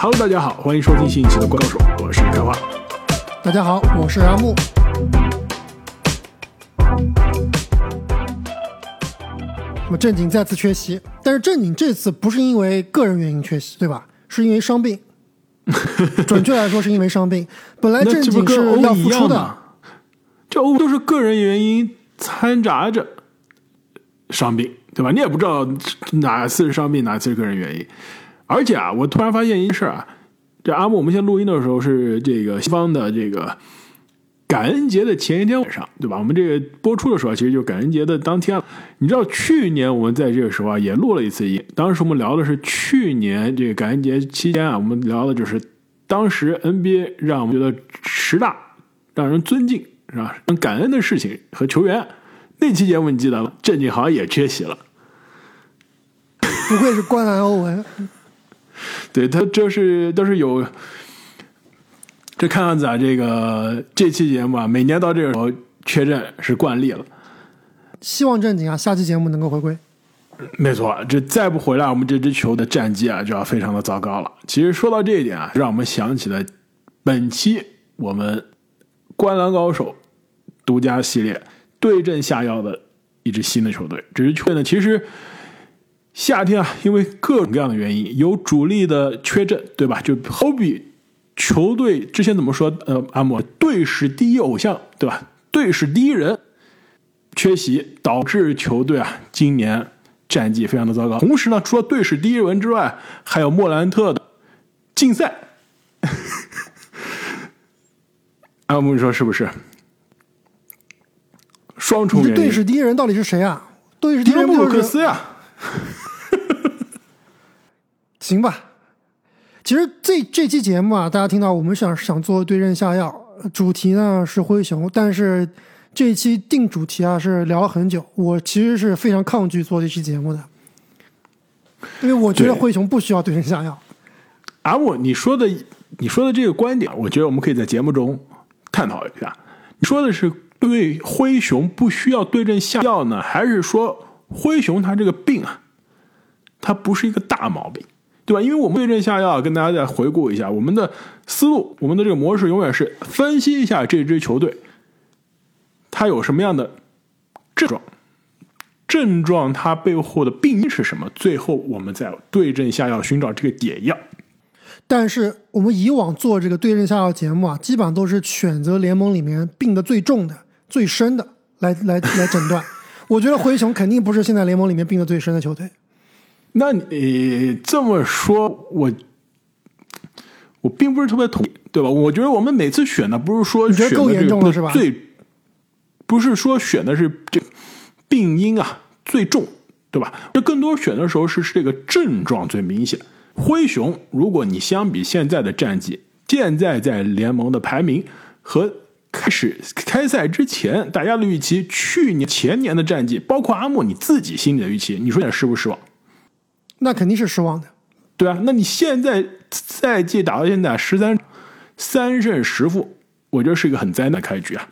Hello，大家好，欢迎收听新一期的《怪高手》，我是开花。大家好，我是阿木。那么正经再次缺席，但是正经这次不是因为个人原因缺席，对吧？是因为伤病。准确来说，是因为伤病。本来正经是要复出的，这欧都是个人原因掺杂着伤病，对吧？你也不知道哪次是伤病，哪次是个人原因。而且啊，我突然发现一事啊，这阿木，我们现在录音的时候是这个西方的这个感恩节的前一天晚上，对吧？我们这个播出的时候，其实就感恩节的当天了。你知道去年我们在这个时候啊，也录了一次音，当时我们聊的是去年这个感恩节期间啊，我们聊的就是当时 NBA 让我们觉得十大让人尊敬是吧？让感恩的事情和球员。那期节目你记得吗？郑景豪也缺席了，不愧是灌篮欧文。对他就是都是有，这看样子啊，这个这期节目啊，每年到这个时候缺阵是惯例了。希望正经啊，下期节目能够回归。没错，这再不回来，我们这支球的战绩啊就要非常的糟糕了。其实说到这一点啊，让我们想起了本期我们观篮高手独家系列对阵下药的一支新的球队。这支球队呢，其实。夏天啊，因为各种各样的原因，有主力的缺阵，对吧？就好比球队之前怎么说？呃，阿莫队史第一偶像，对吧？队史第一人缺席，导致球队啊今年战绩非常的糟糕。同时呢，除了队史第一人之外，还有莫兰特的禁赛。阿木，你说是不是？双重原因。队史第一人到底是谁啊？队史第一人布鲁克斯呀。行吧，其实这这期节目啊，大家听到我们想想做对症下药，主题呢是灰熊，但是这期定主题啊是聊了很久，我其实是非常抗拒做这期节目的，因为我觉得灰熊不需要对症下药。阿木，你说的你说的这个观点，我觉得我们可以在节目中探讨一下。你说的是对灰熊不需要对症下药呢，还是说灰熊它这个病啊，它不是一个大毛病？对吧？因为我们对症下药，跟大家再回顾一下我们的思路，我们的这个模式永远是分析一下这支球队，它有什么样的症状，症状它背后的病因是什么？最后我们再对症下药，寻找这个点药。但是我们以往做这个对症下药节目啊，基本上都是选择联盟里面病的最重的、最深的来来来诊断。我觉得灰熊肯定不是现在联盟里面病的最深的球队。那你这么说，我我并不是特别同意，对吧？我觉得我们每次选的不是说选的这个最，不是说选的是这病因啊最重，对吧？这更多选的时候是这个症状最明显。灰熊，如果你相比现在的战绩，现在在联盟的排名和开始开赛之前大家的预期，去年前年的战绩，包括阿莫你自己心里的预期，你说你失不失望？那肯定是失望的，对啊，那你现在赛季打到现在十三三胜十负，我觉得是一个很灾难的开局啊。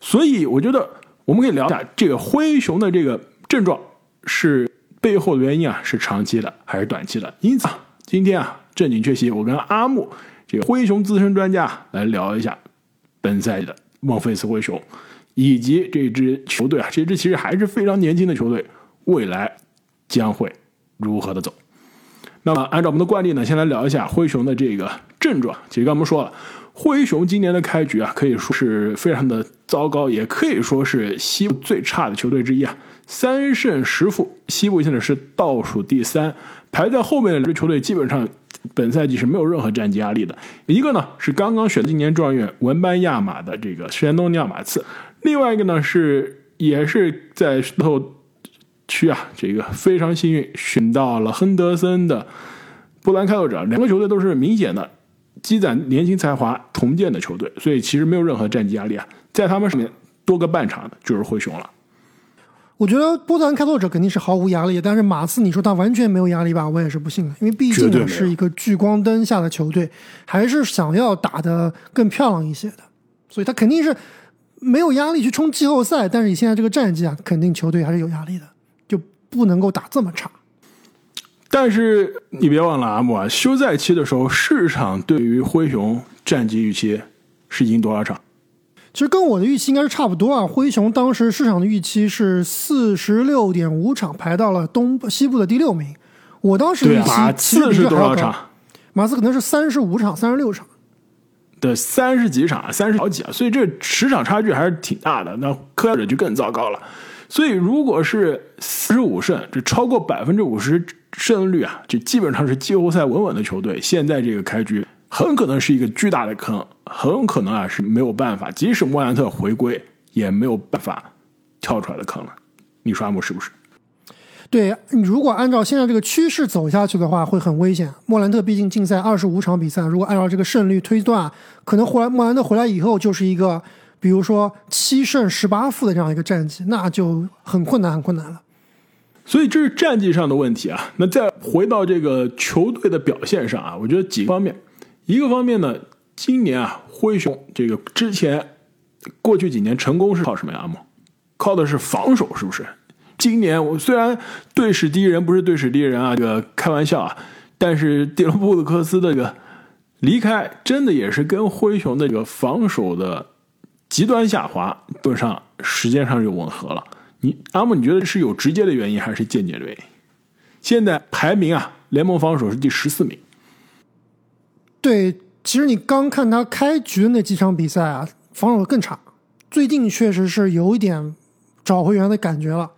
所以我觉得我们可以聊一下这个灰熊的这个症状是背后的原因啊，是长期的还是短期的？因此啊今天啊，正经缺席，我跟阿木这个灰熊资深专家来聊一下本赛季的孟菲斯灰熊以及这支球队啊，这支其实还是非常年轻的球队，未来将会。如何的走？那么按照我们的惯例呢，先来聊一下灰熊的这个症状。其实刚我们说了，灰熊今年的开局啊，可以说是非常的糟糕，也可以说是西部最差的球队之一啊，三胜十负，西部现在是倒数第三，排在后面的这支球队基本上本赛季是没有任何战绩压力的。一个呢是刚刚选的今年状元文班亚马的这个山东尼亚马刺，另外一个呢是也是在石头。区啊，这个非常幸运选到了亨德森的波兰开拓者，两个球队都是明显的积攒年轻才华重建的球队，所以其实没有任何战绩压力啊。在他们上面多个半场的就是灰熊了。我觉得波兰开拓者肯定是毫无压力，但是马刺你说他完全没有压力吧？我也是不信的，因为毕竟是一个聚光灯下的球队，还是想要打得更漂亮一些的，所以他肯定是没有压力去冲季后赛。但是你现在这个战绩啊，肯定球队还是有压力的。不能够打这么差，但是你别忘了阿木啊，休赛期的时候，市场对于灰熊战绩预期是赢多少场？其实跟我的预期应该是差不多啊。灰熊当时市场的预期是四十六点五场，排到了东西部的第六名。我当时预期四十多少场？马刺可能是三十五场、三十六场。对，三十几场，三十好几啊，所以这十场差距还是挺大的。那科尔者就更糟糕了。所以如果是四十五胜，这超过百分之五十胜率啊，这基本上是季后赛稳稳的球队。现在这个开局很可能是一个巨大的坑，很可能啊是没有办法，即使莫兰特回归也没有办法跳出来的坑了。你说阿姆是不是？对，如果按照现在这个趋势走下去的话，会很危险。莫兰特毕竟竞赛二十五场比赛，如果按照这个胜率推断，可能回来莫兰特回来以后就是一个，比如说七胜十八负的这样一个战绩，那就很困难，很困难了。所以这是战绩上的问题啊。那再回到这个球队的表现上啊，我觉得几个方面，一个方面呢，今年啊，灰熊这个之前过去几年成功是靠什么呀？靠的是防守，是不是？今年我虽然队史第一人不是队史第一人啊，这个开玩笑啊，但是蒂隆布鲁克斯的这个离开，真的也是跟灰熊的这个防守的极端下滑，基上时间上就吻合了。你阿木，你觉得是有直接的原因还是间接的原因？现在排名啊，联盟防守是第十四名。对，其实你刚看他开局的那几场比赛啊，防守更差。最近确实是有一点找回原来的感觉了。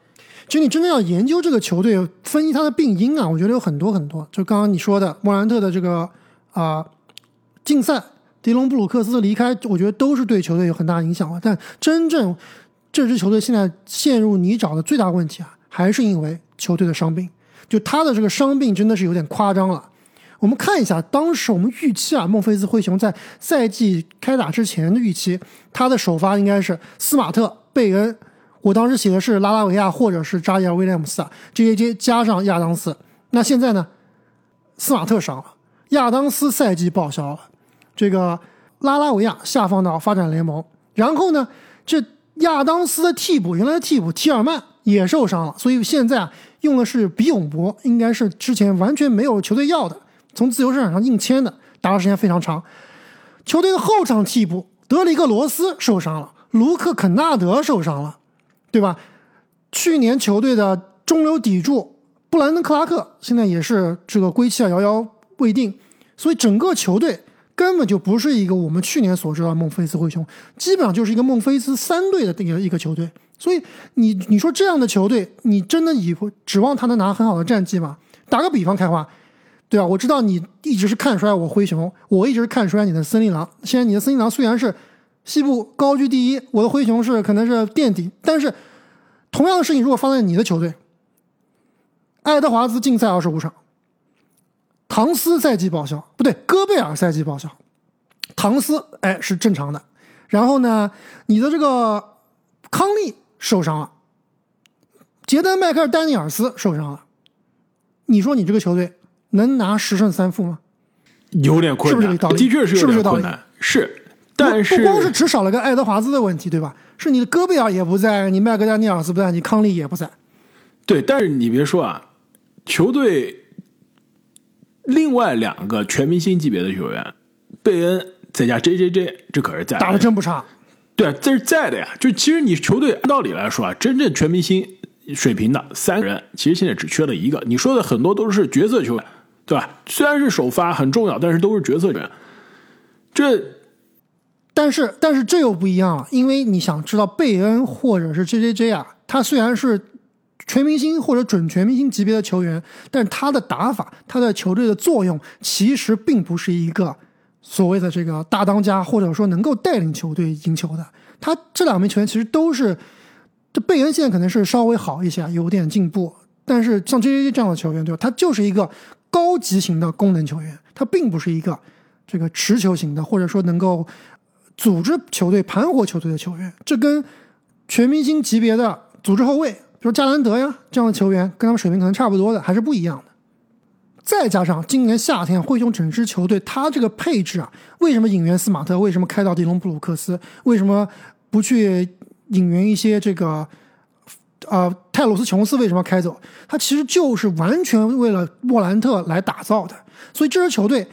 其实你真的要研究这个球队，分析他的病因啊，我觉得有很多很多。就刚刚你说的莫兰特的这个啊竞赛，迪隆布鲁克斯的离开，我觉得都是对球队有很大影响了。但真正这支球队现在陷入泥沼的最大问题啊，还是因为球队的伤病。就他的这个伤病真的是有点夸张了。我们看一下当时我们预期啊，孟菲斯灰熊在赛季开打之前的预期，他的首发应该是斯马特、贝恩。我当时写的是拉拉维亚或者是扎伊尔威廉姆斯啊，J J J 加上亚当斯。那现在呢，斯马特伤了，亚当斯赛季报销了，这个拉拉维亚下放到发展联盟。然后呢，这亚当斯的替补原来的替补提尔曼也受伤了，所以现在啊用的是比永博，应该是之前完全没有球队要的，从自由市场上硬签的，打的时间非常长。球队的后场替补德里克罗斯受伤了，卢克肯纳德受伤了。对吧？去年球队的中流砥柱布兰登克拉克现在也是这个归期啊，遥遥未定。所以整个球队根本就不是一个我们去年所知道的孟菲斯灰熊，基本上就是一个孟菲斯三队的一个一个球队。所以你你说这样的球队，你真的以指望他能拿很好的战绩吗？打个比方开花，对吧？我知道你一直是看衰我灰熊，我一直是看衰你的森林狼。现在你的森林狼虽然是西部高居第一，我的灰熊是可能是垫底，但是。同样的事情，如果放在你的球队，爱德华兹禁赛二十五场，唐斯赛季报销，不对，戈贝尔赛季报销，唐斯哎是正常的。然后呢，你的这个康利受伤了，杰登迈克尔丹尼尔斯受伤了，你说你这个球队能拿十胜三负吗？有点困难，是不是道理？的确是有点困难，是，但是不光是只少了个爱德华兹的问题，对吧？是你的戈贝尔也不在，你麦克丹尼尔斯不在，你康利也不在。对，但是你别说啊，球队另外两个全明星级别的球员，贝恩再加 J J J，这可是在打的真不差。对，这是在的呀。就其实你球队按道理来说啊，真正全明星水平的三个人，其实现在只缺了一个。你说的很多都是角色球员，对吧？虽然是首发很重要，但是都是角色球员。这。但是，但是这又不一样了，因为你想知道贝恩或者是 J J J 啊，他虽然是全明星或者准全明星级别的球员，但他的打法，他的球队的作用其实并不是一个所谓的这个大当家，或者说能够带领球队赢球的。他这两名球员其实都是，这贝恩现在可能是稍微好一些，有点进步，但是像 J J J 这样的球员，对吧？他就是一个高级型的功能球员，他并不是一个这个持球型的，或者说能够。组织球队、盘活球队的球员，这跟全明星级别的组织后卫，比如加兰德呀这样的球员，跟他们水平可能差不多的，还是不一样的。再加上今年夏天灰熊整支球队，他这个配置啊，为什么引援斯马特？为什么开到迪隆布鲁克斯？为什么不去引援一些这个呃，泰鲁斯琼斯为什么开走？他其实就是完全为了莫兰特来打造的。所以这支球队，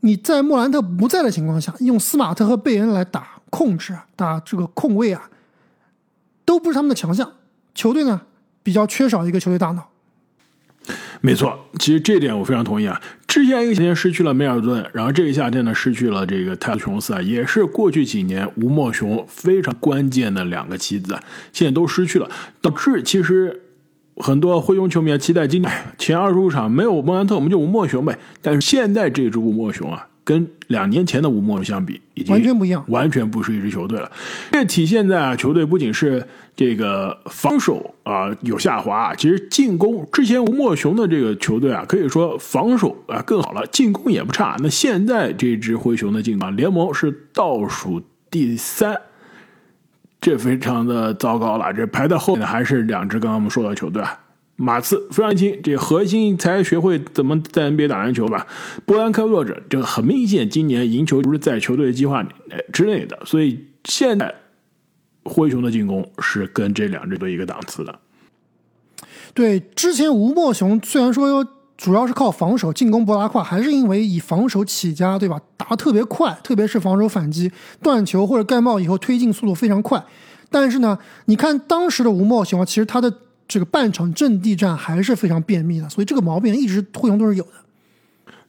你在莫兰特不在的情况下，用斯马特和贝恩来打控制、打这个控卫啊，都不是他们的强项。球队呢，比较缺少一个球队大脑。没错，其实这点我非常同意啊。之前一个夏天失去了梅尔顿，然后这个夏天呢失去了这个泰勒琼斯啊，也是过去几年吴莫雄非常关键的两个棋子，现在都失去了，导致其实很多灰熊球迷期待今年前二十五场没有莫兰特，我们就吴莫雄呗。但是现在这支吴莫雄啊。跟两年前的吴莫相比，已经完全不一样，完全不是一支球队了。这体现在啊，球队不仅是这个防守啊有下滑，其实进攻之前吴莫雄的这个球队啊，可以说防守啊更好了，进攻也不差。那现在这支灰熊的进攻联盟是倒数第三，这非常的糟糕了。这排在后面的还是两支刚刚我们说的球队啊。马刺非常轻，这核心才学会怎么在 NBA 打篮球吧。波兰开拓者这很明显，今年赢球不是在球队计划之内的，所以现在灰熊的进攻是跟这两支队一个档次的。对，之前吴莫雄虽然说主要是靠防守进攻博拉胯，还是因为以防守起家，对吧？打的特别快，特别是防守反击、断球或者盖帽以后推进速度非常快。但是呢，你看当时的吴莫雄，其实他的。这个半场阵地战还是非常便秘的，所以这个毛病一直灰熊都是有的。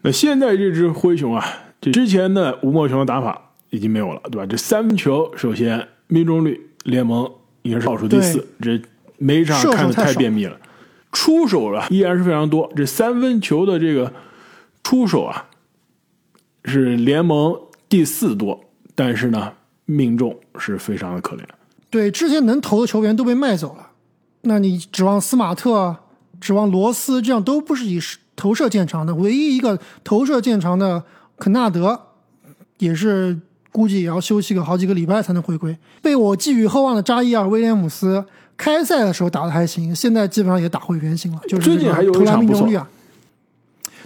那现在这只灰熊啊，这之前的吴莫雄的打法已经没有了，对吧？这三分球首先命中率联盟应该是倒数第四，这每场看的太便秘了。出手啊依然是非常多，这三分球的这个出手啊是联盟第四多，但是呢命中是非常的可怜。对，之前能投的球员都被卖走了。那你指望斯马特、指望罗斯，这样都不是以投射见长的。唯一一个投射见长的肯纳德，也是估计也要休息个好几个礼拜才能回归。被我寄予厚望的扎伊尔·威廉姆斯，开赛的时候打的还行，现在基本上也打回原形了。就是最近还有投篮命中率啊。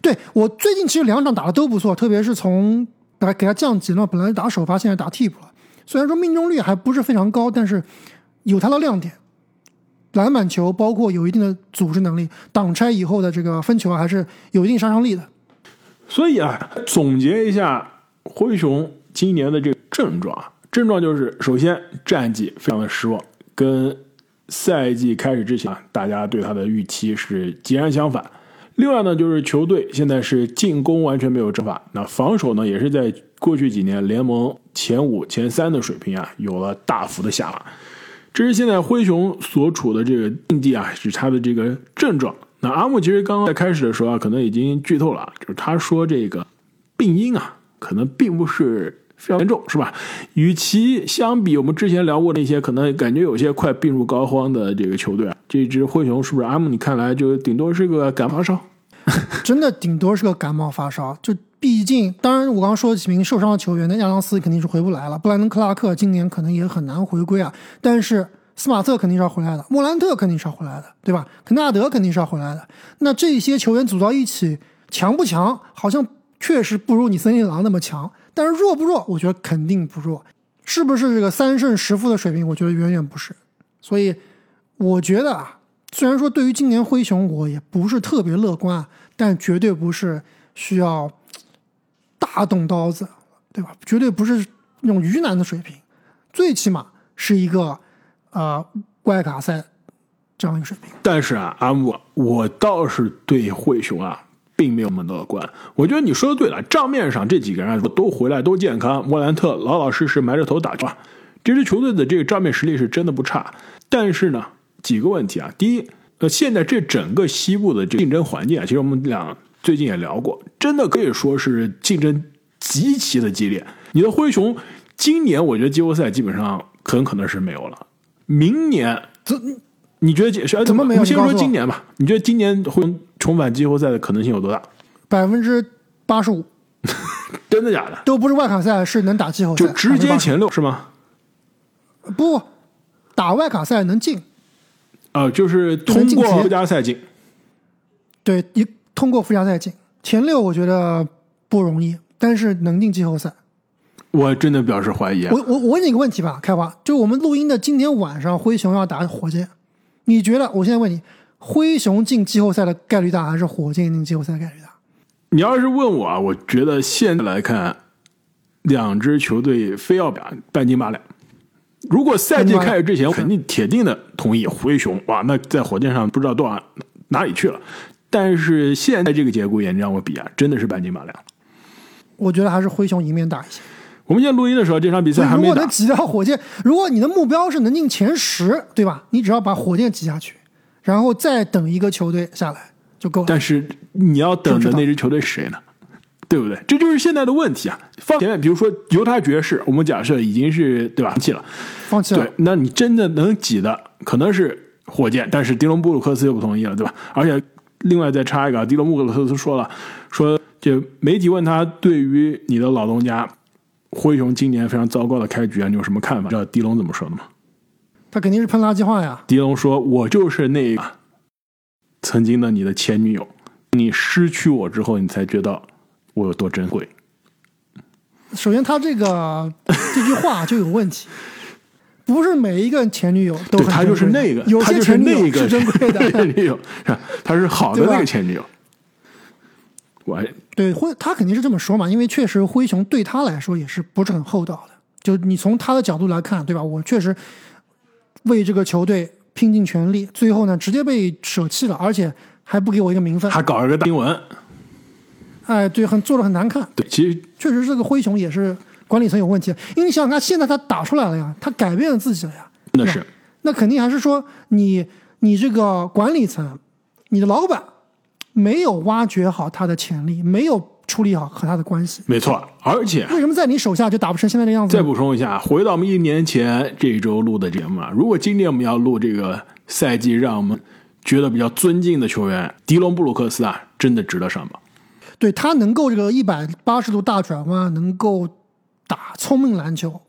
对我最近其实两场打的都不错，特别是从来给他降级了，本来打首发，现在打替补了。虽然说命中率还不是非常高，但是有他的亮点。篮板球包括有一定的组织能力，挡拆以后的这个分球还是有一定杀伤力的。所以啊，总结一下灰熊今年的这个症状啊，症状就是首先战绩非常的失望，跟赛季开始之前啊，大家对他的预期是截然相反。另外呢，就是球队现在是进攻完全没有章法，那防守呢也是在过去几年联盟前五、前三的水平啊，有了大幅的下滑。这是现在灰熊所处的这个境地啊，是他的这个症状。那阿木其实刚刚在开始的时候啊，可能已经剧透了，就是他说这个病因啊，可能并不是非常严重，是吧？与其相比，我们之前聊过那些可能感觉有些快病入膏肓的这个球队啊，这支灰熊是不是阿木？你看来就顶多是个感冒发烧，真的顶多是个感冒发烧，就。毕竟，当然，我刚刚说几名受伤的球员，那亚当斯肯定是回不来了。布莱登·克拉克今年可能也很难回归啊。但是斯马特肯定是要回来的，莫兰特肯定是要回来的，对吧？肯纳德肯定是要回来的。那这些球员组到一起，强不强？好像确实不如你森林狼那么强。但是弱不弱？我觉得肯定不弱。是不是这个三胜十负的水平？我觉得远远不是。所以，我觉得啊，虽然说对于今年灰熊，我也不是特别乐观，但绝对不是需要。大动刀子，对吧？绝对不是那种鱼腩的水平，最起码是一个呃外卡赛这样一个水平。但是啊，阿木，我倒是对灰熊啊并没有那么乐观。我觉得你说的对了，账面上这几个人都回来都健康，莫兰特老老实实埋着头打球，这支球队的这个账面实力是真的不差。但是呢，几个问题啊，第一，呃，现在这整个西部的这竞争环境啊，其实我们俩。最近也聊过，真的可以说是竞争极其的激烈。你的灰熊今年，我觉得季后赛基本上很可能是没有了。明年，怎你觉得怎么没有？我们先说今年吧。你觉得今年会重返季后赛的可能性有多大？百分之八十五。真的假的？都不是外卡赛，是能打季后赛，就直接前六是吗？不，打外卡赛能进。啊，就是通过附加赛进。对一。通过附加赛进前六，我觉得不容易，但是能进季后赛，我真的表示怀疑。我我我问你个问题吧，开花，就我们录音的今天晚上，灰熊要打火箭，你觉得？我现在问你，灰熊进季后赛的概率大，还是火箭进季后赛的概率大？你要是问我啊，我觉得现在来看，两支球队非要打半斤八两。如果赛季开始之前，我肯定铁定的同意灰熊。哇，那在火箭上不知道多少哪里去了。但是现在这个节骨眼，你让我比啊，真的是半斤八两。我觉得还是灰熊赢面大一些。我们现在录音的时候，这场比赛还没打。如果能挤掉火箭，如果你的目标是能进前十，对吧？你只要把火箭挤下去，然后再等一个球队下来就够了。但是你要等的那支球队是谁呢？对不对？这就是现在的问题啊！放前面，比如说犹他爵士，我们假设已经是对吧？放弃了，放弃了。对，那你真的能挤的可能是火箭，但是迪隆布鲁克斯又不同意了，对吧？而且另外再插一个，迪隆布鲁克斯说了，说这媒体问他对于你的老东家灰熊今年非常糟糕的开局啊，你有什么看法？知道迪隆怎么说的吗？他肯定是喷垃圾话呀。迪隆说：“我就是那个曾经的你的前女友，你失去我之后，你才觉得。”我有多珍贵？首先，他这个这句话就有问题，不是每一个前女友都很他就是那个，有些前女友是珍贵的 前女友，是吧？他是好的那个前女友。我对灰，他肯定是这么说嘛，因为确实灰熊对他来说也是不是很厚道的。就你从他的角度来看，对吧？我确实为这个球队拼尽全力，最后呢，直接被舍弃了，而且还不给我一个名分，还搞了个大新闻。哎，对，很做的很难看。对，其实确实这个灰熊也是管理层有问题。因为你想想看，现在他打出来了呀，他改变了自己了呀。那是，那肯定还是说你你这个管理层，你的老板没有挖掘好他的潜力，没有处理好和他的关系。没错，而且为什么在你手下就打不成现在这样子？再补充一下，回到我们一年前这一周录的节目啊，如果今天我们要录这个赛季让我们觉得比较尊敬的球员，迪隆布鲁克斯啊，真的值得上榜。对他能够这个一百八十度大转弯，能够打聪明篮球，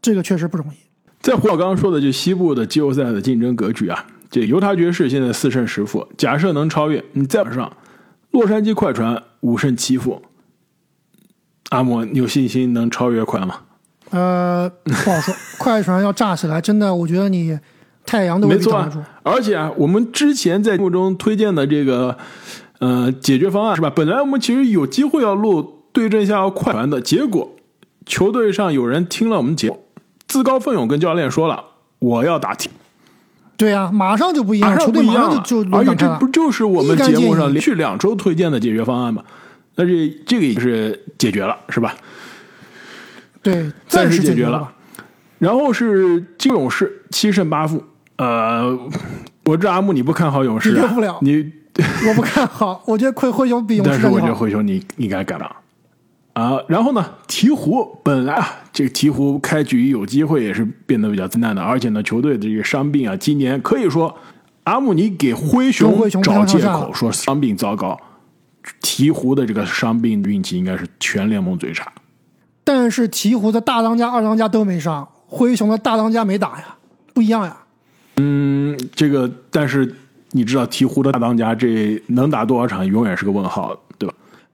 这个确实不容易。再回到刚刚说的，就西部的季后赛的竞争格局啊，这犹他爵士现在四胜十负，假设能超越，你再往上，洛杉矶快船五胜七负，阿莫，你有信心能超越快吗？呃，不好说。快船要炸起来，真的，我觉得你太阳都没错。而且啊，我们之前在节目中推荐的这个。呃，解决方案是吧？本来我们其实有机会要录对阵下快船的，结果球队上有人听了我们节目，自告奋勇跟教练说了，我要打替。对呀，马上就不一样，球队马上就而且这不就是我们节目上连续两周推荐的解决方案吗？那这这个也是解决了，是吧？对，暂时解决了。然后是金勇士七胜八负，呃，我知阿木你不看好勇士啊？你。我不看好，我觉得灰灰熊比 勇士但是我觉得灰熊你应该改了啊。然后呢，鹈鹕本来啊，这个鹈鹕开局有机会也是变得比较难的，而且呢，球队的这个伤病啊，今年可以说阿姆尼给灰熊找借口说伤病糟糕，鹈鹕的这个伤病运气应该是全联盟最差。但是鹈鹕的大当家、二当家都没伤，灰熊的大当家没打呀，不一样呀。嗯，这个但是。你知道鹈鹕的大当家这能打多少场，永远是个问号？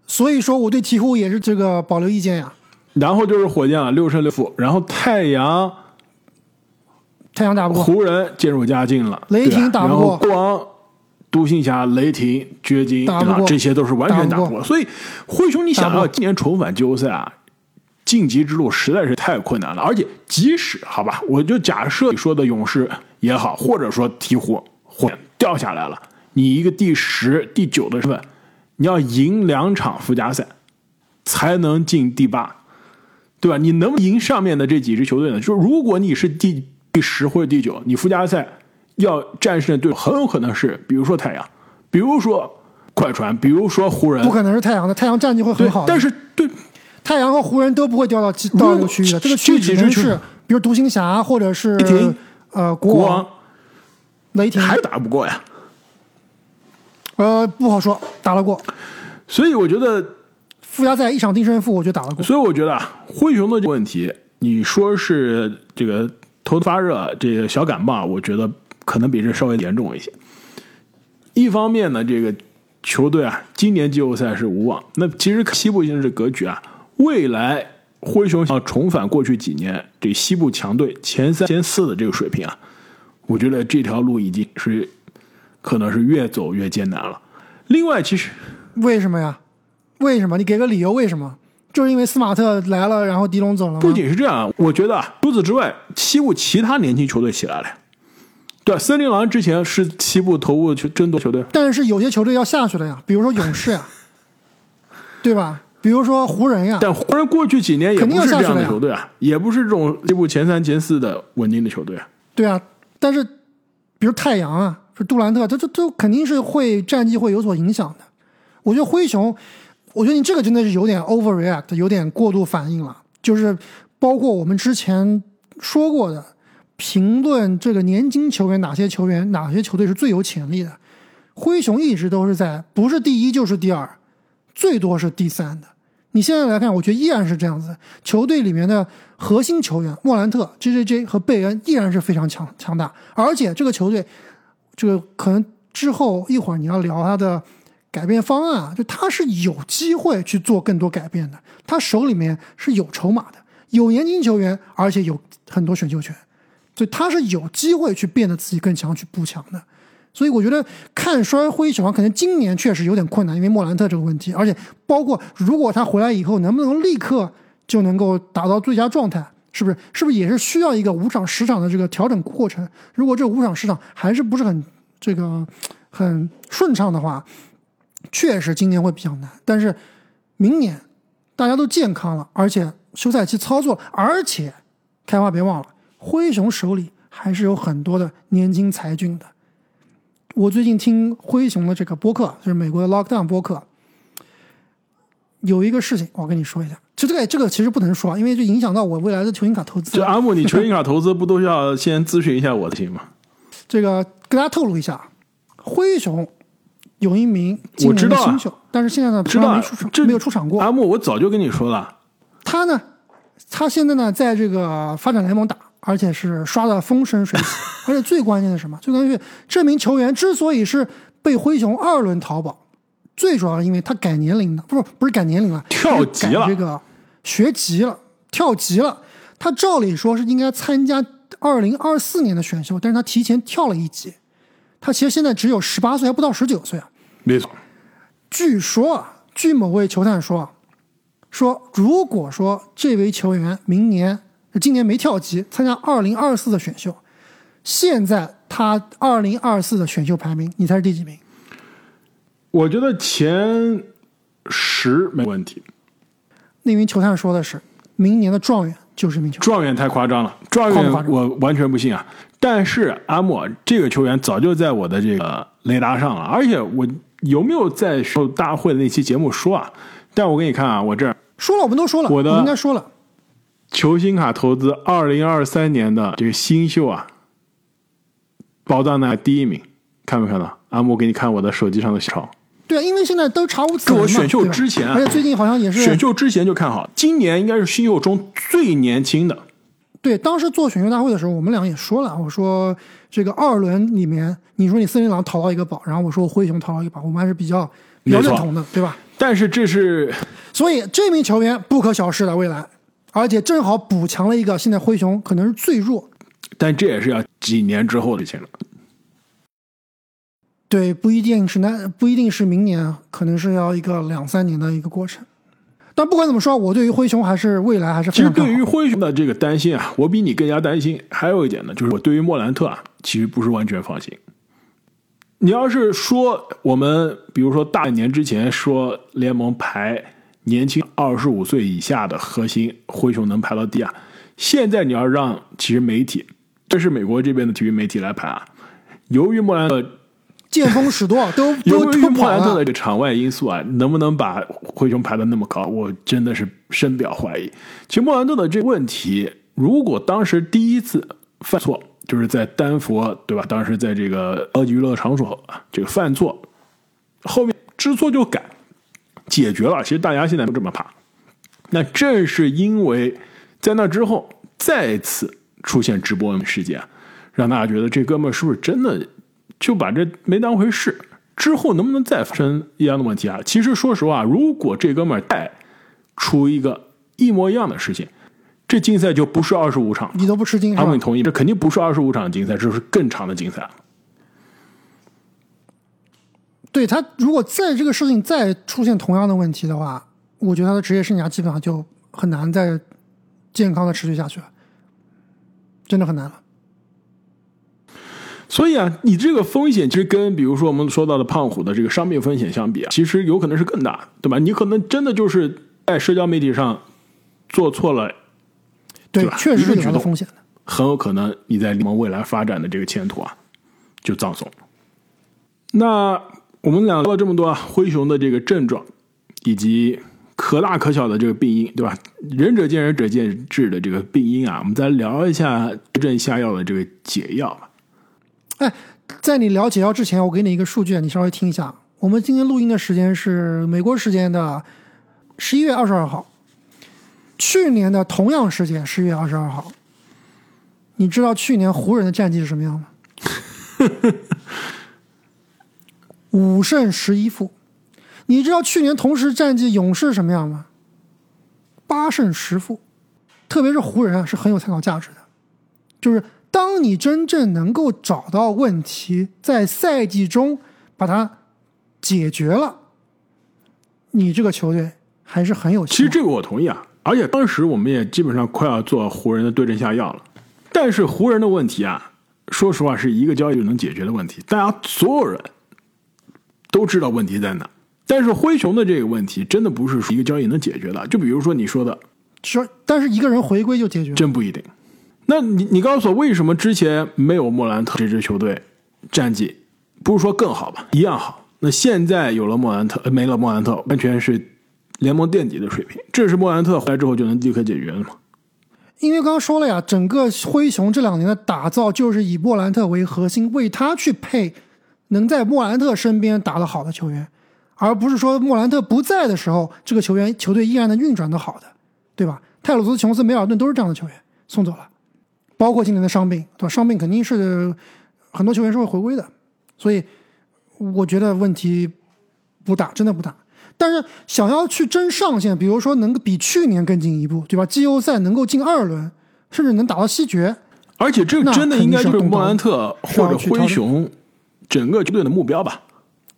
所以说我对鹈鹕也是这个保留意见呀。然后就是火箭了，六胜六负。然后太阳，太阳打不过湖人，渐入佳境了。雷霆打不过。国王、独行侠、雷霆、掘金，这些都是完全打不过。所以灰熊，你想要今年重返季后赛啊，晋级之路实在是太困难了。而且即使好吧，我就假设你说的勇士也好，或者说鹈鹕或。掉下来了，你一个第十、第九的身份，你要赢两场附加赛，才能进第八，对吧？你能赢上面的这几支球队呢？就是如果你是第第十或者第九，你附加赛要战胜的队很有可能是，比如说太阳，比如说快船，比如说湖人，不可能是太阳的，太阳战绩会很好。但是对太阳和湖人都不会掉到到这个区域的，这个区域只能是比如独行侠或者是呃国王。雷霆还打不过呀？呃，不好说，打得过。所以我觉得附加赛一场定胜负，我觉得打得过。所以我觉得啊，灰熊的这个问题，你说是这个头发热，这个小感冒，我觉得可能比这稍微严重一些。一方面呢，这个球队啊，今年季后赛是无望。那其实西部现在这格局啊，未来灰熊要重返过去几年这西部强队前三、前四的这个水平啊。我觉得这条路已经是可能是越走越艰难了。另外，其实为什么呀？为什么？你给个理由，为什么？就是因为斯马特来了，然后迪龙走了吗？不仅是这样，我觉得啊，除此之外，西部其他年轻球队起来了。对，森林狼之前是西部头部球争夺球队，但是有些球队要下去了呀，比如说勇士呀，对吧？比如说湖人呀。但湖人过去几年也不是这样的球队啊，也不是这种西部前三、前四的稳定的球队啊。对啊，但是比如太阳啊，杜兰特，他这都肯定是会战绩会有所影响的。我觉得灰熊。我觉得你这个真的是有点 overreact，有点过度反应了。就是包括我们之前说过的，评论这个年轻球员哪些球员哪些球队是最有潜力的，灰熊一直都是在不是第一就是第二，最多是第三的。你现在来看，我觉得依然是这样子。球队里面的核心球员莫兰特、J J J 和贝恩依然是非常强强大，而且这个球队，这个可能之后一会儿你要聊他的。改变方案啊，就他是有机会去做更多改变的，他手里面是有筹码的，有年轻球员，而且有很多选秀权，所以他是有机会去变得自己更强，去补强的。所以我觉得看衰灰熊可能今年确实有点困难，因为莫兰特这个问题，而且包括如果他回来以后能不能立刻就能够达到最佳状态，是不是？是不是也是需要一个五场十场的这个调整过程？如果这五场十场还是不是很这个很顺畅的话？确实今年会比较难，但是明年大家都健康了，而且休赛期操作，而且开花别忘了，灰熊手里还是有很多的年轻才俊的。我最近听灰熊的这个播客，就是美国的 Lockdown 播客，有一个事情我跟你说一下，就这个这个其实不能说，因为就影响到我未来的球星卡投资。就阿木，你球星卡投资不都要先咨询一下我的行吗？这个跟大家透露一下，灰熊。有一名我知道新秀，但是现在呢，知道没出场，没有出场过。阿木，我早就跟你说了，他呢，他现在呢，在这个发展联盟打，而且是刷的风生水起。而且最关键的是什么？最关键是这名球员之所以是被灰熊二轮淘宝，最主要是因为他改年龄了，不是不是改年龄了，跳级了，这个学籍了，跳级了。他照理说是应该参加二零二四年的选秀，但是他提前跳了一级。他其实现在只有十八岁，还不到十九岁啊。没错，据说啊，据某位球探说，说如果说这位球员明年、今年没跳级，参加二零二四的选秀，现在他二零二四的选秀排名，你猜是第几名？我觉得前十没问题。那名球探说的是，明年的状元就是名球。状元太夸张了，状元我完全不信啊！但是阿莫这个球员早就在我的这个雷达上了，而且我。有没有在受大会的那期节目说啊？但我给你看啊，我这儿说了，我们都说了，我的应该说了。球星卡投资二零二三年的这个新秀啊，宝藏男第一名，看没看到？阿木给你看我的手机上的小。对啊，因为现在都查无此人我选秀之前，而且最近好像也是选秀之前就看好，今年应该是新秀中最年轻的。对，当时做选秀大会的时候，我们俩也说了，我说这个二轮里面，你说你森林狼淘到一个宝，然后我说灰熊淘到一个宝，我们还是比较比较认同的，对吧？但是这是，所以这名球员不可小视的未来，而且正好补强了一个现在灰熊可能是最弱，但这也是要几年之后的事情了。对，不一定是那不一定是明年，可能是要一个两三年的一个过程。但不管怎么说，我对于灰熊还是未来还是其实对于灰熊的这个担心啊，我比你更加担心。还有一点呢，就是我对于莫兰特啊，其实不是完全放心。你要是说我们比如说大年之前说联盟排年轻二十五岁以下的核心灰熊能排到第二，现在你要让其实媒体，这是美国这边的体育媒体来排啊，由于莫兰特。见风使舵，都 由于莫兰特的这个场外因素啊，能不能把灰熊排的那么高？我真的是深表怀疑。其实莫兰特的这个问题，如果当时第一次犯错，就是在丹佛，对吧？当时在这个高级娱乐场所这个犯错，后面知错就改，解决了。其实大家现在都这么怕。那正是因为在那之后再次出现直播事件，让大家觉得这哥们是不是真的？就把这没当回事，之后能不能再发生一样的问题啊？其实说实话，如果这哥们儿再出一个一模一样的事情，这竞赛就不是二十五场。你都不吃惊是吧阿木，你？同意？这肯定不是二十五场的竞赛，这是更长的竞赛。对他，如果在这个事情再出现同样的问题的话，我觉得他的职业生涯基本上就很难再健康的持续下去了，真的很难了。所以啊，你这个风险其实跟比如说我们说到的胖虎的这个伤病风险相比啊，其实有可能是更大的，对吧？你可能真的就是在社交媒体上做错了，对对吧，确实是有风险的。很有可能你在联盟未来发展的这个前途啊，就葬送了。那我们俩聊了这么多啊，灰熊的这个症状，以及可大可小的这个病因，对吧？仁者见仁，者见智的这个病因啊，我们再聊一下对症下药的这个解药吧。哎，在你了解药之前，我给你一个数据，你稍微听一下。我们今天录音的时间是美国时间的十一月二十二号，去年的同样时间十一月二十二号，你知道去年湖人的战绩是什么样吗？五胜十一负。你知道去年同时战绩勇士什么样吗？八胜十负。特别是湖人啊，是很有参考价值的。就是当你真正能够找到问题，在赛季中把它解决了，你这个球队还是很有。其实这个我同意啊，而且当时我们也基本上快要做湖人的对症下药了。但是湖人的问题啊，说实话是一个交易就能解决的问题，大家所有人都知道问题在哪。但是灰熊的这个问题真的不是说一个交易能解决的，就比如说你说的，说，但是一个人回归就解决。真不一定。那你你告诉我，为什么之前没有莫兰特这支球队战绩不是说更好吧，一样好？那现在有了莫兰特，呃没了莫兰特，完全是联盟垫底的水平。这是莫兰特回来之后就能立刻解决的吗？因为刚刚说了呀，整个灰熊这两年的打造就是以莫兰特为核心，为他去配能在莫兰特身边打得好的球员，而不是说莫兰特不在的时候，这个球员球队依然能运转的好的，对吧？泰鲁斯、琼斯、梅尔顿都是这样的球员，送走了，包括今年的伤病，对吧？伤病肯定是很多球员是会回归的，所以我觉得问题不大，真的不大。但是想要去争上限，比如说能够比去年更进一步，对吧？季后赛能够进二轮，甚至能打到西决，而且这个真的应该就是莫兰特或者灰熊整个球队的目标吧。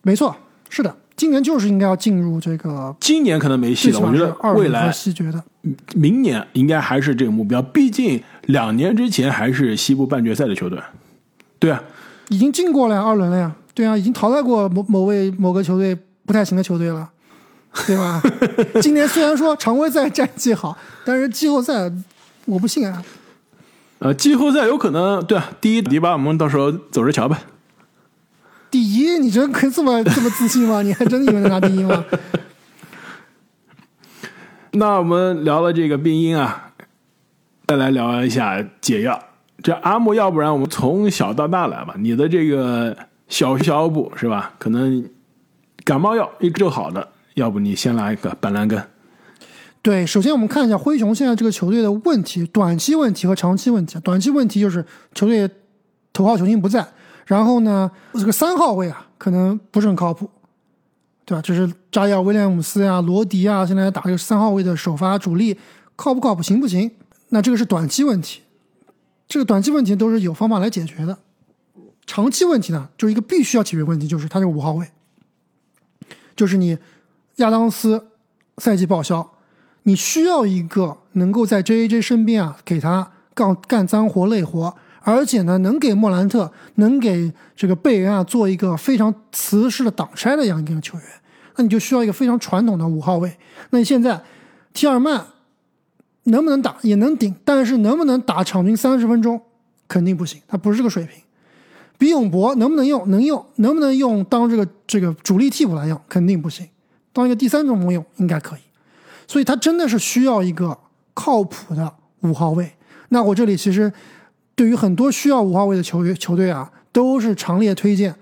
没错，是的，今年就是应该要进入这个今年可能没戏了，我觉得未来西决的。明年应该还是这个目标。毕竟两年之前还是西部半决赛的球队，对啊，已经进过了呀，二轮了呀，对啊，已经淘汰过某某位某个球队不太行的球队了，对吧？今年虽然说常规赛战绩好，但是季后赛我不信啊。呃，季后赛有可能对啊，第一第八我们到时候走着瞧呗。第一，你真可以这么 这么自信吗？你还真以为能拿第一吗？那我们聊了这个病因啊，再来聊一下解药。这阿木，要不然我们从小到大来吧。你的这个小小补是吧？可能感冒药一治好的，要不你先来一个板蓝根。对，首先我们看一下灰熊现在这个球队的问题，短期问题和长期问题。短期问题就是球队头号球星不在，然后呢，这个三号位啊可能不是很靠谱，对吧？就是扎亚·威廉姆斯呀、罗迪啊，现在打这个三号位的首发主力，靠不靠谱，行不行？那这个是短期问题，这个短期问题都是有方法来解决的。长期问题呢，就是一个必须要解决问题，就是他这个五号位，就是你亚当斯赛季报销。你需要一个能够在 J A J 身边啊，给他干干脏活累活，而且呢，能给莫兰特、能给这个贝恩啊做一个非常瓷实的挡拆的这样一个球员，那你就需要一个非常传统的五号位。那你现在提尔曼能不能打也能顶，但是能不能打场均三十分钟肯定不行，他不是这个水平。比永博能不能用？能用，能不能用当这个这个主力替补来用？肯定不行，当一个第三中锋用应该可以。所以他真的是需要一个靠谱的五号位。那我这里其实对于很多需要五号位的球员球队啊，都是强烈推荐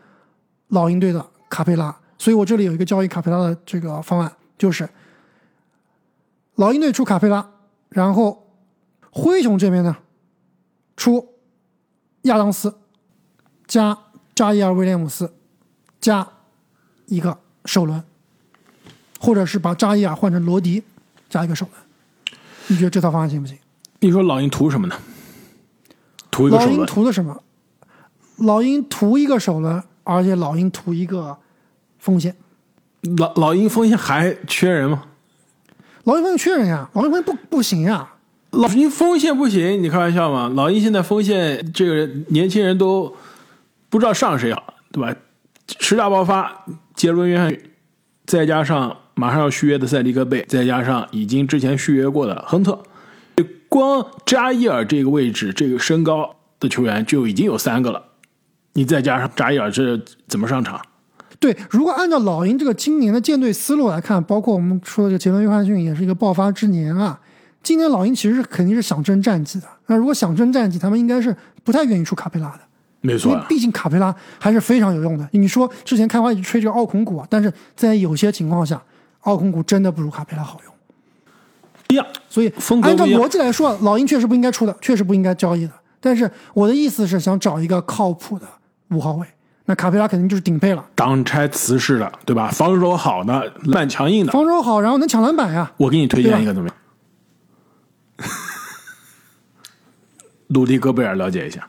老鹰队的卡佩拉。所以我这里有一个交易卡佩拉的这个方案，就是老鹰队出卡佩拉，然后灰熊这边呢出亚当斯加扎伊尔·威廉姆斯加一个首轮，或者是把扎伊尔换成罗迪。加一个首轮，你觉得这套方案行不行？你说老鹰图什么呢？图一个老鹰轮，图的什么？老鹰图一个首轮，而且老鹰图一个锋线。老老鹰锋线还缺人吗？老鹰锋线缺人呀，老鹰锋线不不行呀。老鹰锋线不行，你开玩笑吗？老鹰现在锋线这个年轻人都不知道上谁好，对吧？十大爆发，杰伦约翰逊，再加上马上要续约的塞利格贝，再加上已经之前续约过的亨特，光扎伊尔这个位置，这个身高的球员就已经有三个了。你再加上扎伊尔，这怎么上场？对，如果按照老鹰这个今年的舰队思路来看，包括我们说的这个杰伦约翰逊也是一个爆发之年啊。今年老鹰其实是肯定是想争战绩的。那如果想争战绩，他们应该是不太愿意出卡佩拉的，没错啊，因为毕竟卡佩拉还是非常有用的。你说之前开花一直吹这个奥孔古啊，但是在有些情况下，奥孔古真的不如卡佩拉好用。一样。所以按照逻辑来说，老鹰确实不应该出的，确实不应该交易的。但是我的意思是想找一个靠谱的五号位，那卡佩拉肯定就是顶配了，挡拆瓷式的，对吧？防守好的，篮板强硬的，防守好，然后能抢篮板呀。我给你推荐一个怎么样？鲁迪·戈贝尔，了解一下。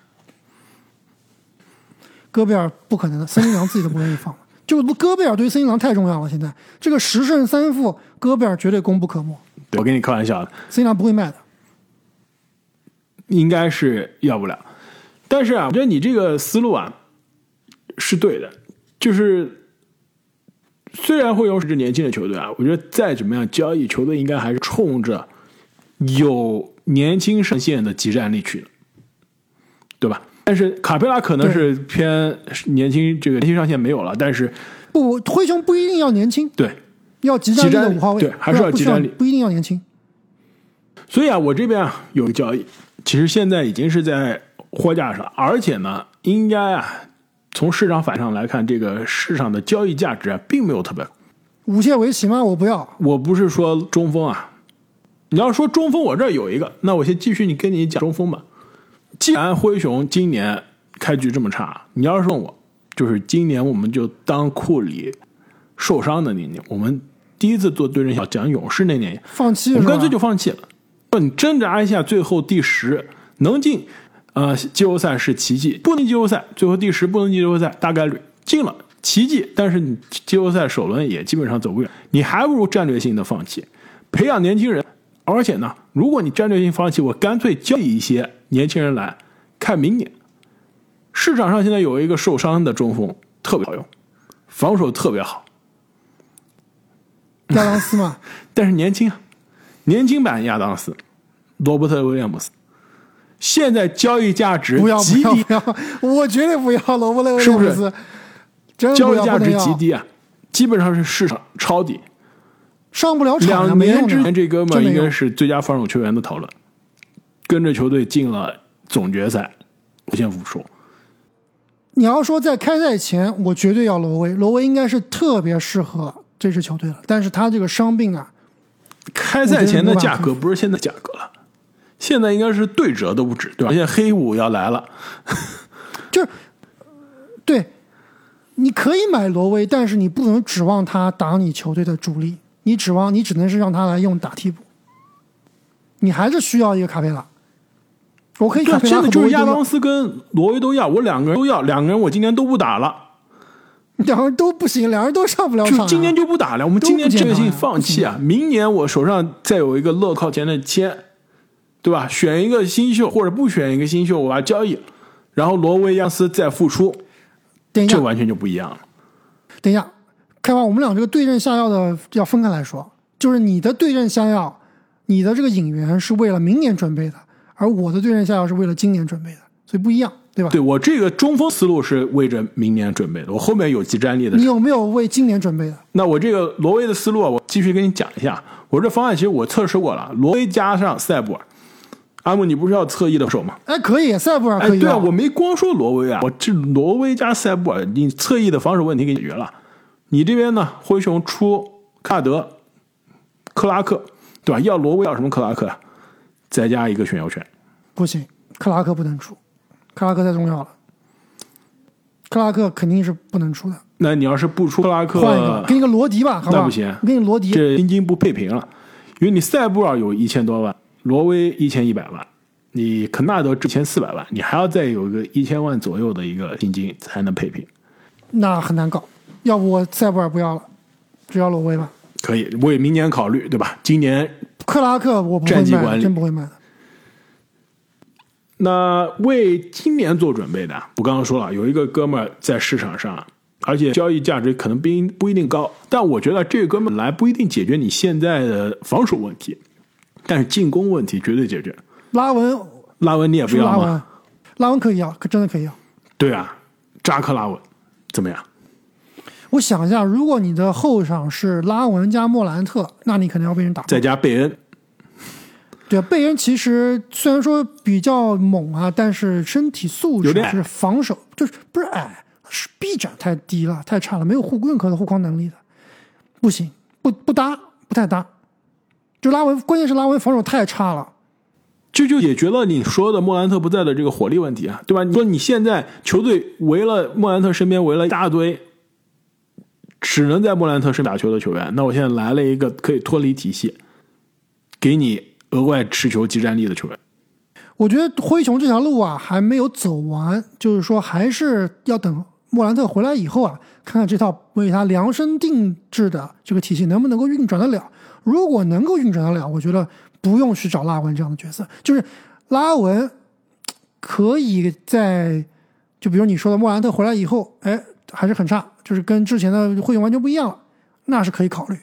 戈贝尔不可能的，森林狼自己都不愿意放了。就戈贝尔对于森林狼太重要了，现在这个十胜三负，戈贝尔绝对功不可没，对我跟你开玩笑的，森林狼不会卖的。应该是要不了。但是啊，我觉得你这个思路啊是对的，就是虽然会有是支年轻的球队啊，我觉得再怎么样交易，球队应该还是冲着有年轻上线的集战力去的，对吧？但是卡佩拉可能是偏年轻，这个年轻上限没有了，但是不，灰熊不一定要年轻，对，要集战力的五号位，对还是要不集战力不一定要年轻。所以啊，我这边啊有个交易，其实现在已经是在货架上，而且呢，应该啊从市场反上来看，这个市场的交易价值啊并没有特别高。武切维奇吗？我不要。我不是说中锋啊，你要说中锋，我这儿有一个，那我先继续你跟你讲中锋吧。既然灰熊今年开局这么差，你要是问我，就是今年我们就当库里受伤的那年，我们第一次做对阵小讲勇士那年，放弃了我干脆就放弃了。说你挣扎一下，最后第十能进，呃，季后赛是奇迹；不能季后赛，最后第十不能进季后赛，大概率进了奇迹。但是你季后赛首轮也基本上走不远，你还不如战略性的放弃，培养年轻人。而且呢，如果你战略性放弃，我干脆交易一些年轻人来，看明年。市场上现在有一个受伤的中锋，特别好用，防守特别好，亚当斯嘛，但是年轻啊，年轻版亚当斯，罗伯特威廉姆斯，现在交易价值不要不极低，要不要，我绝对不要罗伯特威廉姆斯，交易价值极低啊，基本上是市场抄底。上不了场呀，两年之前，这哥们儿应该是最佳防守球员的讨论，跟着球队进了总决赛，无限复出。你要说在开赛前，我绝对要罗威，罗威应该是特别适合这支球队了。但是他这个伤病啊，开赛前的价格不是现在价格了，现在应该是对折都不止，对吧？现在黑五要来了，就是对，你可以买罗威，但是你不能指望他打你球队的主力，你指望你只能是让他来用打替补，你还是需要一个卡佩拉。我可以卡佩拉现在就是亚当斯跟罗威都要，我两个人都要，两个人我今年都不打了，两个人都不行，两人都上不了场、啊。就今年就不打了，我们今年都不健康呀这个性放弃啊！明年我手上再有一个乐靠前的签，对吧？选一个新秀或者不选一个新秀，我把它交易，然后罗威、亚斯再复出，这，完全就不一样了。等一下，开完我们俩这个对症下药的要分开来说，就是你的对症下药，你的这个引援是为了明年准备的，而我的对症下药是为了今年准备的，所以不一样，对吧？对我这个中锋思路是为着明年准备的，我后面有集战力的你。有没有为今年准备的？那我这个挪威的思路啊，我继续跟你讲一下。我这方案其实我测试过了，挪威加上塞布尔。阿木，你不是要侧翼的手吗？哎，可以，塞布尔哎，可以、对啊，我没光说挪威啊，我这挪威加塞布尔，你侧翼的防守问题给解决了。你这边呢，灰熊出卡德、克拉克，对吧？要挪威要什么克拉克啊？再加一个选秀权。不行，克拉克不能出，克拉克太重要了，克拉克肯定是不能出的。那你要是不出克拉克，换一个，给你个罗迪吧，好吧？那不行给你罗迪。这薪金不配平了，因为你塞布尔有一千多万，罗威一千一百万，你肯纳德一千四百万，你还要再有个一千万左右的一个薪金才能配平。那很难搞。要不我塞布尔不要了，只要罗威吧。可以为明年考虑，对吧？今年克拉克我不会卖，真不会卖的。那为今年做准备的，我刚刚说了，有一个哥们儿在市场上，而且交易价值可能不一不一定高，但我觉得这个哥们儿来不一定解决你现在的防守问题，但是进攻问题绝对解决。拉文拉文你也不要是拉文吗？，拉文可以要，可真的可以要。对啊，扎克拉文怎么样？我想一下，如果你的后场是拉文加莫兰特，那你可能要被人打。再加贝恩，对，贝恩其实虽然说比较猛啊，但是身体素质有点矮是防守就是不是矮，是臂展太低了，太差了，没有护任何的护框能力的，不行，不不搭，不太搭。就拉文，关键是拉文防守太差了。这就解决了你说的莫兰特不在的这个火力问题啊，对吧？你说你现在球队围了莫兰特身边围了一大堆，只能在莫兰特身边打球的球员，那我现在来了一个可以脱离体系，给你额外持球集战力的球员。我觉得灰熊这条路啊还没有走完，就是说还是要等莫兰特回来以后啊，看看这套为他量身定制的这个体系能不能够运转得了。如果能够运转得了，我觉得不用去找拉文这样的角色，就是拉文可以在就比如你说的莫兰特回来以后，哎，还是很差，就是跟之前的灰熊完全不一样了，那是可以考虑。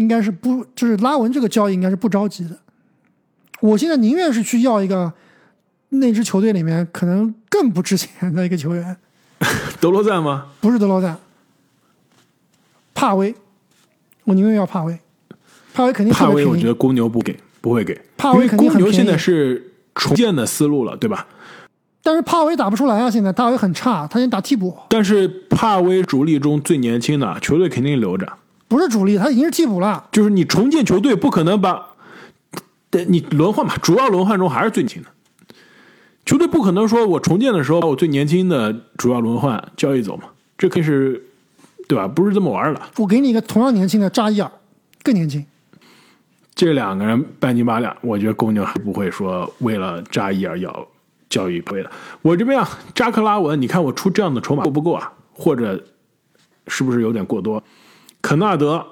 应该是不，就是拉文这个交易应该是不着急的。我现在宁愿是去要一个那支球队里面可能更不值钱的一个球员，德罗赞吗？不是德罗赞，帕威，我宁愿要帕威，帕威肯定特帕威，我觉得公牛不给，不会给，帕威肯定很公牛现在是重建的思路了，对吧？但是帕威打不出来啊，现在。帕威很差，他先打替补，但是帕威主力中最年轻的球队肯定留着，不是主力，他已经是替补了。就是你重建球队不可能把，对你轮换吧，主要轮换中还是最年轻的。球队不可能说我重建的时候把我最年轻的主要轮换交易走嘛，这可以是，对吧？不是这么玩的。我给你一个同样年轻的扎伊尔，更年轻。这两个人半斤八两，我觉得公牛还不会说为了扎伊尔要交易不会的。我这边啊，扎克拉文，你看我出这样的筹码够不够啊？或者是不是有点过多？肯纳德、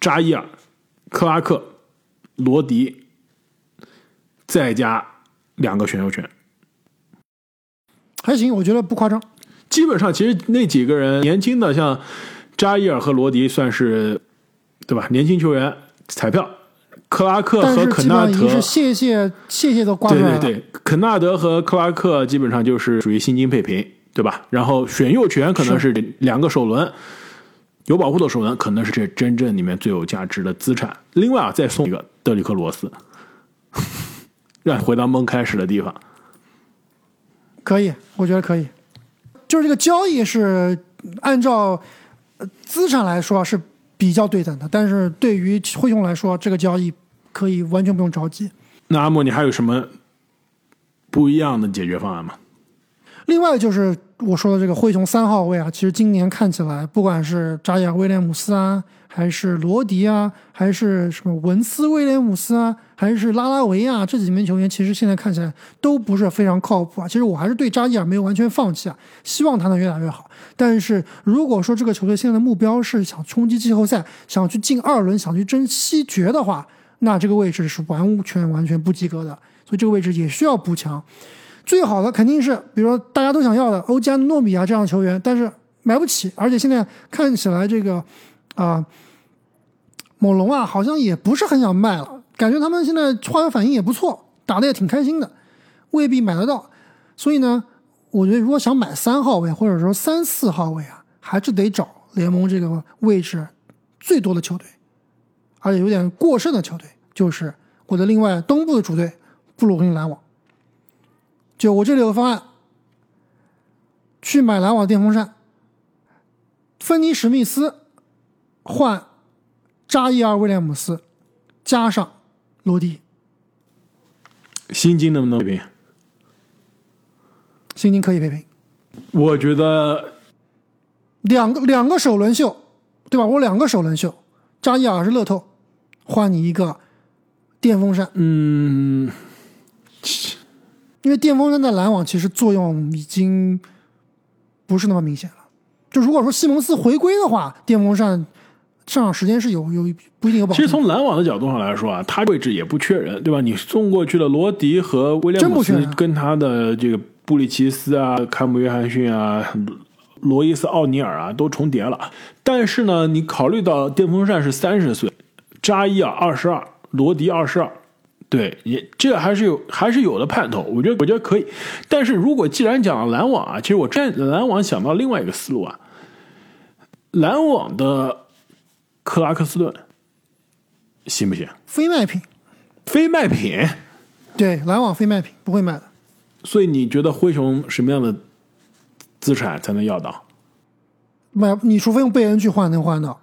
扎伊尔、克拉克、罗迪，再加两个选秀权，还行，我觉得不夸张。基本上其实那几个人年轻的，像扎伊尔和罗迪算是对吧？年轻球员彩票，克拉克和肯纳德谢谢谢谢的挂出来了。对对对，肯纳德和克拉克基本上就是属于薪金配平，对吧？然后选秀权可能是两个首轮，有保护的首轮可能是这真正里面最有价值的资产。另外啊，再送一个德里克罗斯，让你回到梦开始的地方。可以，我觉得可以。就是这个交易是按照呃资产来说是比较对等的，但是对于灰熊来说，这个交易可以完全不用着急。那阿莫，你还有什么不一样的解决方案吗？另外就是我说的这个灰熊三号位啊，其实今年看起来，不管是扎伊尔·威廉姆斯啊，还是罗迪啊，还是什么文斯·威廉姆斯啊，还是拉拉维啊，这几名球员，其实现在看起来都不是非常靠谱啊。其实我还是对扎伊尔没有完全放弃啊，希望他能越打越好。但是如果说这个球队现在的目标是想冲击季后赛，想去进二轮，想去争西决的话，那这个位置是完全完全不及格的，所以这个位置也需要补强。最好的肯定是，比如说大家都想要的欧加诺米啊这样的球员，但是买不起，而且现在看起来这个啊、猛龙啊好像也不是很想卖了，感觉他们现在化学反应也不错，打的也挺开心的，未必买得到。所以呢，我觉得如果想买三号位或者说三四号位啊，还是得找联盟这个位置最多的球队，而且有点过剩的球队，就是我的另外东部的主队布鲁克林篮网。就我这里有个方案，去买篮网电风扇，芬尼史密斯换扎伊尔·威廉姆斯，加上罗迪，薪金能不能配平？薪金可以配平，我觉得两个两个首轮秀，对吧？我两个首轮秀，扎伊尔是乐透，换你一个电风扇，嗯，因为电风扇在篮网其实作用已经不是那么明显了。就如果说西蒙斯回归的话，电风扇上场时间是有有不一定有保证。其实从篮网的角度上来说啊，他位置也不缺人，对吧？你送过去的罗迪和威廉姆斯跟他的这个布里奇斯啊、坎姆约翰逊啊、罗伊斯奥尼尔啊都重叠了。但是呢，你考虑到电风扇是三十岁，扎伊尔二十二，罗迪二十二。对，也这还是有还是有的盼头，我觉得我觉得可以。但是如果既然讲了篮网啊，其实我站篮网想到另外一个思路啊，篮网的克拉克斯顿行不行？非卖品，非卖品，对篮网非卖品不会卖的。所以你觉得灰熊什么样的资产才能要到？买，你除非用贝恩去换，能换到。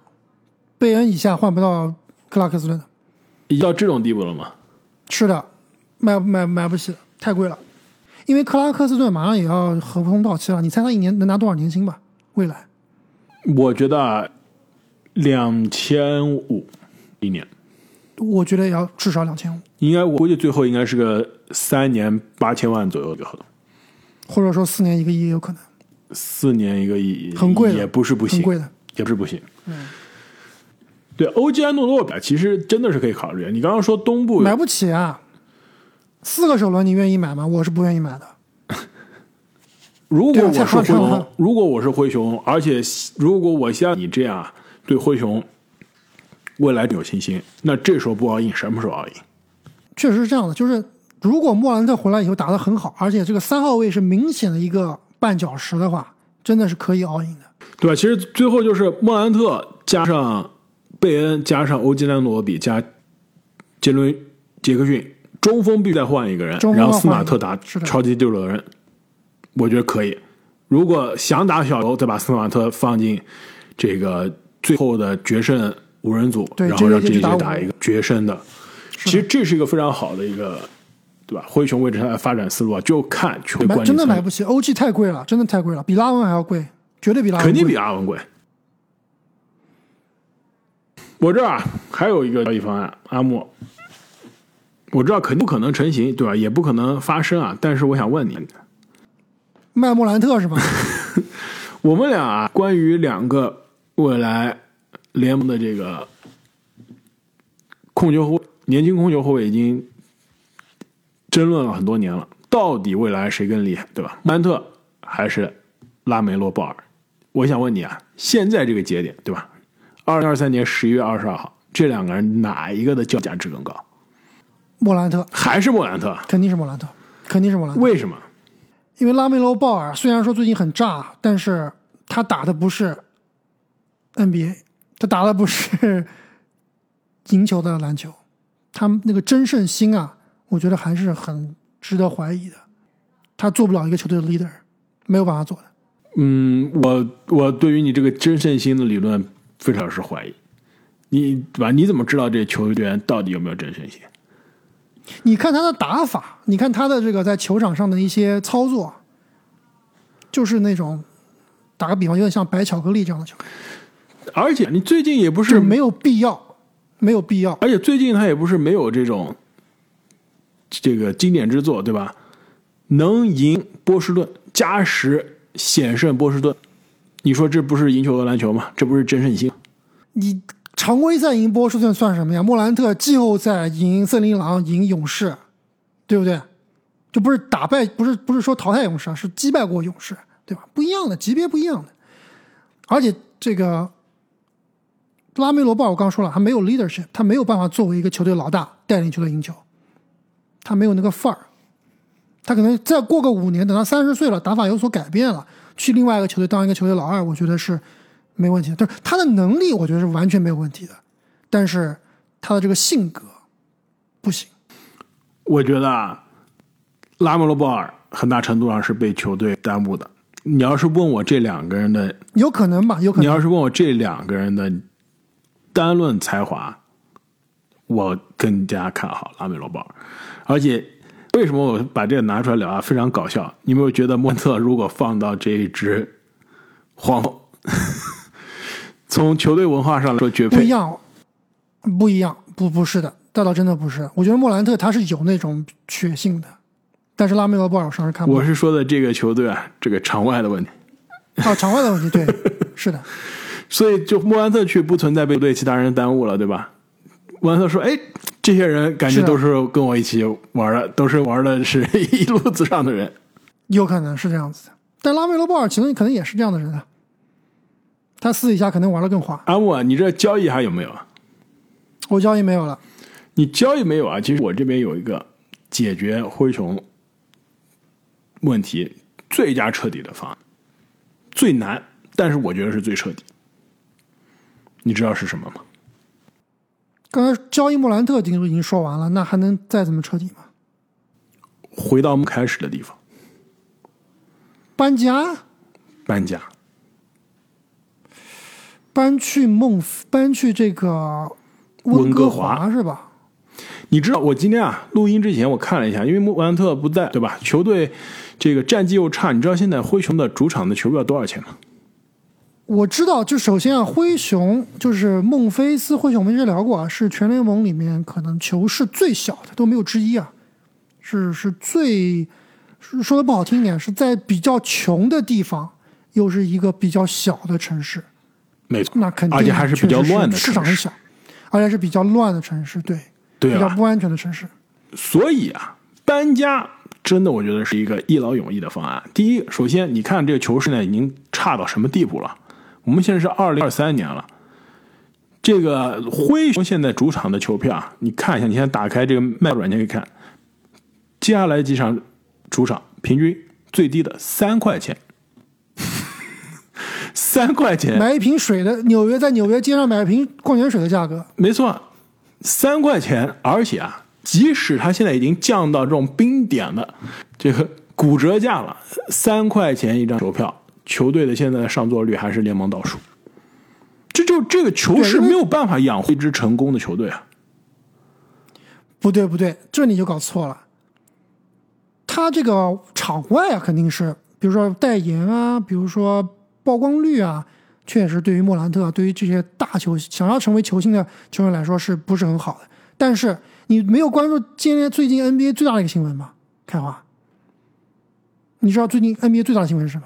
贝恩以下换不到克拉克斯顿。已经到这种地步了吗？是的，买买买不起，太贵了。因为克拉克斯顿马上也要合同到期了，你猜他一年能拿多少年薪吧？未来我觉得啊两千五一年，我觉得也要至少两千五，应该我估计最后应该是个三年八千万左右的合同，或者说四年一个亿也有可能，四年一个亿，很贵的也不是不行，很贵的。也不是不行。对，欧吉安诺诺比其实真的是可以考虑。你刚刚说东部买不起啊。四个首轮你愿意买吗？我是不愿意买的。如果我是灰熊如果我是灰熊，而且如果我像你这样对灰熊未来有信心，那这时候不 all in，什么时候 all in？确实是这样的，就是如果莫兰特回来以后打得很好，而且这个三号位是明显的一个绊脚石的话，真的是可以 all in 的。对吧？其实最后就是莫兰特加上贝恩加上欧吉兰诺比加杰伦杰克逊，中锋必须再换一个人然后斯马特打超级第六人，我觉得可以。如果想打小球，再把斯马特放进这个最后的决胜五人组，然后让这打五打一个决胜的，其实这是一个非常好的一个，对吧？灰熊为他的发展思路啊，就看球队买管理层真的买不起，OG 太贵了，真的太贵了，比拉文还要贵，绝对比拉文肯定比拉文贵。我这儿啊还有一个交易方案，阿莫，我知道肯定不可能成型，对吧？也不可能发生啊。但是我想问你，卖莫兰特是吧？我们俩啊，关于两个未来联盟的这个控球后年轻控球后卫已经争论了很多年了，到底未来谁更厉害，对吧？莫兰特还是拉梅洛鲍尔？我想问你啊，现在这个节点，对吧？二零二三年十一月二十二号，这两个人哪一个的叫价值更高？莫兰特还是莫兰特？肯定是莫兰特，肯定是莫兰特。为什么？因为拉梅罗鲍尔虽然说最近很炸，但是他打的不是 NBA，他打的不是赢球的篮球，他那个真胜心啊，我觉得还是很值得怀疑的。他做不了一个球队的 leader，没有办法做的。嗯，我我对于你这个真胜心的理论非常是怀疑。你对吧？你怎么知道这球员到底有没有真身性？你看他的打法，你看他的这个在球场上的一些操作，就是那种打个比方，有点像白巧克力这样的球，而且你最近也不就是是没有必要，没有必要。而且最近他也不是没有这种这个经典之作，对吧？能赢波士顿，加时险胜波士顿，你说这不是赢球的篮球吗？这不是真胜心？你常规赛赢波士顿算什么呀？莫兰特季后赛赢森林狼、赢勇士，对不对？就不是打败，不是不是说淘汰勇士啊，是击败过勇士，对吧？不一样的级别，不一样的。而且这个拉梅罗鲍，我刚说了，他没有 leadership，他没有办法作为一个球队老大带领球队赢球，他没有那个范儿。他可能再过个五年，等他三十岁了，打法有所改变了，去另外一个球队当一个球队老二，我觉得是没问题的。就是他的能力，我觉得是完全没有问题的，但是他的这个性格不行。我觉得啊，拉梅罗鲍尔很大程度上是被球队耽误的。你要是问我这两个人的有可能吧，有可能。你要是问我这两个人的单论才华，我更加看好拉梅罗鲍尔。而且，为什么我把这个拿出来聊啊？非常搞笑。你有没有觉得莫特如果放到这一支 黄蜂，从球队文化上来说绝配？不一样，不一样，不不是的。那倒真的不是。我觉得莫兰特他是有那种血性的，但是拉梅罗布尔我上是看不我是说的这个球队啊，这个场外的问题。啊，场外的问题，对，是的。所以就莫兰特去不存在被队其他人耽误了，对吧？莫兰特说：“哎，这些人感觉都是跟我一起玩的，都是玩的是 一路子上的人。”有可能是这样子的，但拉梅罗鲍尔其实可能也是这样的人啊。他私底下可能玩的更花。阿木啊，你这交易还有没有啊？我交易没有了。你交易没有啊？其实我这边有一个解决灰熊问题最佳彻底的方案，最难，但是我觉得是最彻底。你知道是什么吗？刚才交易莫兰特已经已经说完了，那还能再怎么彻底吗？回到我们开始的地方，搬家，搬家，搬去孟，搬去这个温哥华是吧？你知道我今天啊录音之前我看了一下，因为莫兰特不在，对吧？球队这个战绩又差，你知道现在灰熊的主场的球票多少钱吗？我知道，就首先啊，灰熊就是孟菲斯灰熊，我们之前聊过啊，是全联盟里面可能球市最小的，都没有之一啊，是是最说的不好听一点，是在比较穷的地方，又是一个比较小的城市，没错，那肯定而且还是比较乱的市场很小，而且是比较乱的城市，对，对比较不安全的城市。所以啊，搬家真的我觉得是一个一劳永逸的方案。第一，首先你看这个球市呢已经差到什么地步了？我们现在是二零二三年了，这个灰熊现在主场的球票啊，你看一下，你先打开这个卖软件可以看，接下来几场主场平均最低的三块钱，三块钱买一瓶水的纽约，在纽约街上买一瓶矿泉水的价格，没错，三块钱，而且啊，即使它现在已经降到这种冰点的这个骨折价了，三块钱一张球票。球队的现在的上座率还是联盟倒数，这就这个球是没有办法养活一支成功的球队啊！不对不对，这你就搞错了。他这个场外啊，肯定是比如说代言啊，比如说曝光率啊，确实对于莫兰特，对于这些大球想要成为球星的球员来说，是不是很好的？但是你没有关注今天最近 NBA 最大的一个新闻吗？开花，你知道最近 NBA 最大的新闻是什么？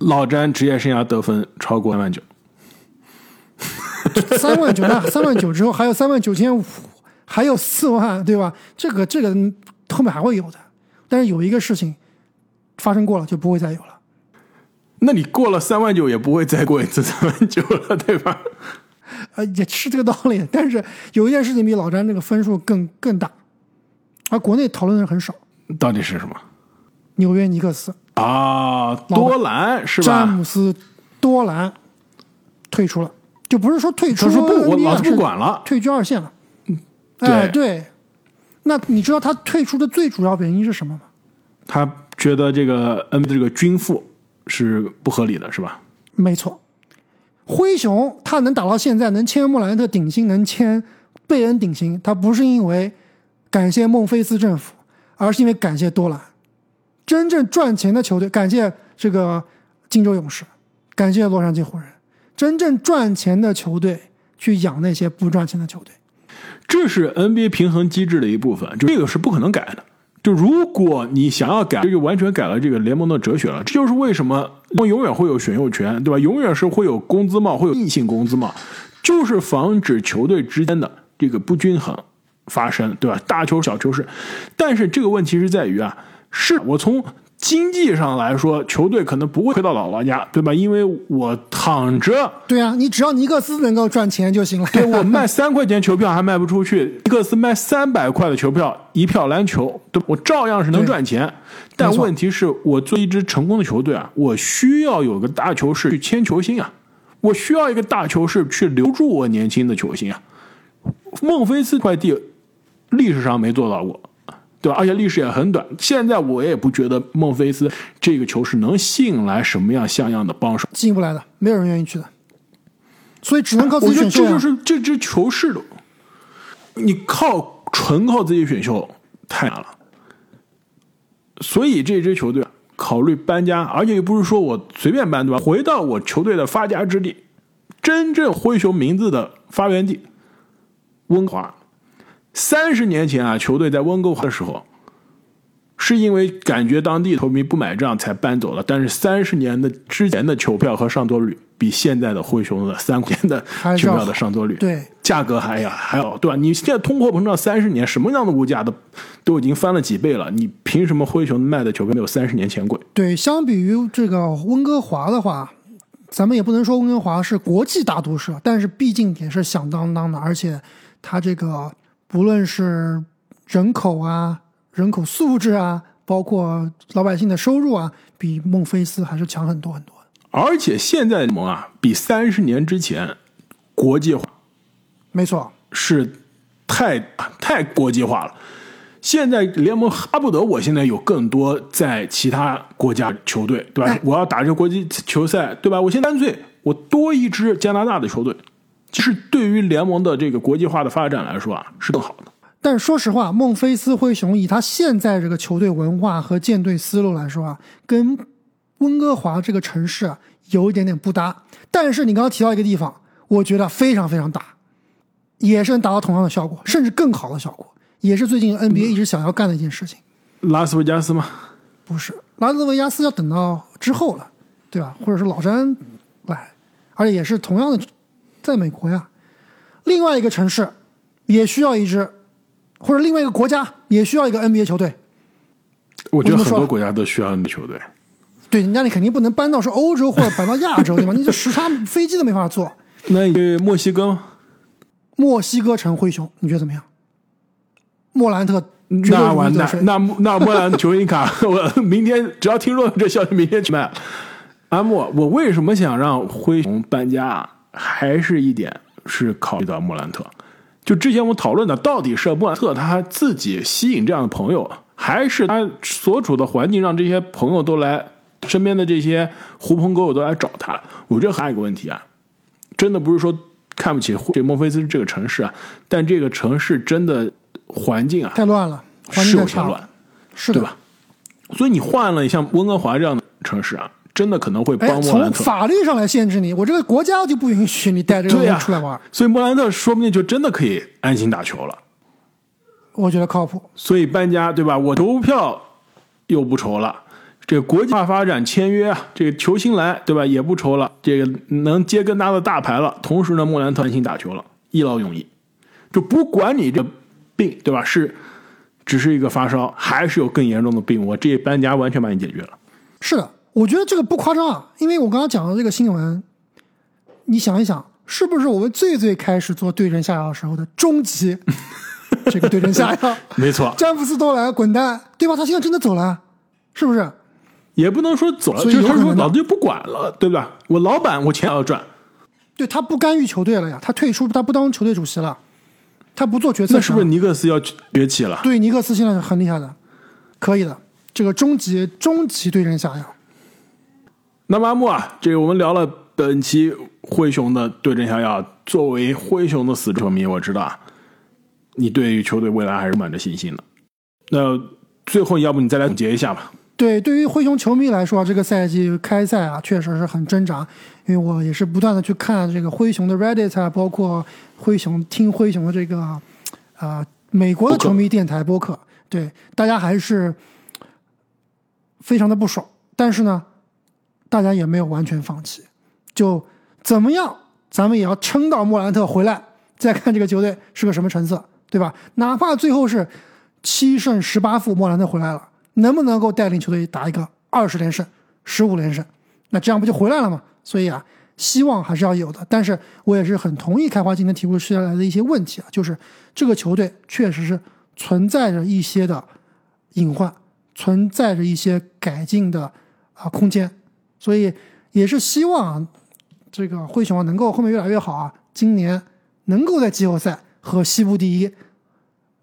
老詹职业生涯得分超过三万九，三万九那三万九之后还有三万九千五，还有四万，对吧？这个这个后面还会有的，但是有一个事情发生过了就不会再有了。那你过了三万九也不会再过一次三万九了，对吧？呃，也是这个道理。但是有一件事情比老詹这个分数更更大，而国内讨论的人很少。到底是什么？纽约尼克斯。啊，多兰是吧？詹姆斯多兰退出了，就不是说退出，他说不，我老子不管了，退居二线了。嗯，哎，对。那你知道他退出的最主要原因是什么吗？他觉得这个 N 这个均富是不合理的，是吧？没错。灰熊他能打到现在，能签莫兰特顶薪，能签贝恩顶薪，他不是因为感谢孟菲斯政府，而是因为感谢多兰。真正赚钱的球队，感谢这个金州勇士，感谢洛杉矶湖人。真正赚钱的球队去养那些不赚钱的球队，这是 NBA 平衡机制的一部分，就这个是不可能改的。就如果你想要改，这就完全改了这个联盟的哲学了。这就是为什么永远会有选秀权，对吧？永远是会有工资帽，会有硬性工资帽，就是防止球队之间的这个不均衡发生，对吧？大球小球是，但是这个问题是在于啊。是我从经济上来说，球队可能不会亏到姥姥家，对吧？因为我躺着。对啊，你只要尼克斯能够赚钱就行了。对我卖三块钱球票还卖不出去，尼克斯卖三百块的球票一票难求，对我照样是能赚钱。但问题是我做一支成功的球队啊，我需要有个大球市去签球星啊，我需要一个大球市去留住我年轻的球星啊。孟菲斯快递历史上没做到过。对吧？而且历史也很短。现在我也不觉得孟菲斯这个球是能吸引来什么样像样的帮手，吸引不来的，没有人愿意去的。所以只能靠自己选秀。这就是这支球市的，你靠纯靠自己选秀太难了。所以这支球队考虑搬家，而且又不是说我随便搬，对吧？回到我球队的发家之地，真正灰熊名字的发源地温华。三十年前啊，球队在温哥华的时候，是因为感觉当地球迷不买账才搬走了。但是三十年的之前的球票和上座率，比现在的灰熊的三年的球票的上座率，对价格还要还要对吧？你现在通货膨胀三十年，什么样的物价都都已经翻了几倍了，你凭什么灰熊卖的球票没有三十年前贵？对，相比于这个温哥华的话，咱们也不能说温哥华是国际大都市，但是毕竟也是响当当的，而且它这个。不论是人口啊、人口素质啊，包括老百姓的收入啊，比孟菲斯还是强很多很多。而且现在联盟啊，比三十年之前国际化，没错，是太太国际化了。现在联盟巴不得我现在有更多在其他国家球队，对吧？我要打这个国际球赛，对吧？我现在干脆我多一支加拿大的球队。其实对于联盟的这个国际化的发展来说啊，是更好的。但说实话，孟菲斯灰熊以他现在这个球队文化和建队思路来说啊，跟温哥华这个城市啊有一点点不搭。但是你刚刚提到一个地方，我觉得非常非常大，也是能达到同样的效果，甚至更好的效果，也是最近 NBA 一直想要干的一件事情。拉斯维加斯吗？不是，拉斯维加斯要等到之后了，对吧？或者是老詹来，而且也是同样的。在美国呀，另外一个城市也需要一支，或者另外一个国家也需要一个 NBA 球队。我觉得很多国家都需要 NBA 球队。对，那你肯定不能搬到说欧洲或者搬到亚洲，对吧？你这时差飞机都没法坐。那去墨西哥，墨西哥城灰熊，你觉得怎么样？莫兰特那完蛋，那那莫兰球星卡，我明天只要听说这消息，明天去卖。阿莫，我为什么想让灰熊搬家？还是一点是考虑到莫兰特，就之前我们讨论的，到底是莫兰特他自己吸引这样的朋友，还是他所处的环境让这些朋友都来身边的这些狐朋狗友都来找他？我觉得还有一个问题啊，真的不是说看不起这莫菲斯这个城市啊，但这个城市真的环境啊太乱了，是有些乱，是对吧？所以你换了像温哥华这样的城市啊。真的可能会帮莫兰特。从法律上来限制你，我这个国家就不允许你带这个人出来玩。所以莫兰特说不定就真的可以安心打球了。我觉得靠谱。所以搬家对吧？我投票又不愁了，这个国际化发展签约啊，这个球星来对吧也不愁了，这个能接更大的大牌了。同时呢，莫兰特安心打球了，一劳永逸，就不管你这病对吧？是只是一个发烧，还是有更严重的病，我这搬家完全把你解决了。是的。我觉得这个不夸张啊，因为我刚刚讲的这个新闻，你想一想，是不是我们最最开始做对症下药时候的终极 这个对症下药？没错，詹姆斯都来滚蛋，对吧？他现在真的走了，是不是？也不能说走了，就是他说老子就不管了，对吧？我老板，我钱要赚。对他不干预球队了呀，他退出，他不当球队主席了，他不做决策。那是不是尼克斯要崛起了？对，尼克斯现在很厉害的，可以的。这个终极终极对症下药。那么阿木啊，这个我们聊了本期灰熊的对症下药。作为灰熊的死球迷，我知道，你对于球队未来还是满着信心的。那最后，要不你再来总结一下吧？对，对于灰熊球迷来说，这个赛季开赛啊，确实是很挣扎。因为我也是不断的去看这个灰熊的 Reddit 啊，包括灰熊听灰熊的这个啊美国的球迷电台播客，对大家还是非常的不爽。但是呢。大家也没有完全放弃，就怎么样，咱们也要撑到莫兰特回来，再看这个球队是个什么成色，对吧？哪怕最后是七胜十八负，莫兰特回来了，能不能够带领球队打一个二十连胜、十五连胜？那这样不就回来了吗？所以啊，希望还是要有的。但是我也是很同意开花今天提出出来的一些问题啊，就是这个球队确实是存在着一些的隐患，存在着一些改进的啊空间。所以也是希望这个灰熊能够后面越来越好啊！今年能够在季后赛和西部第一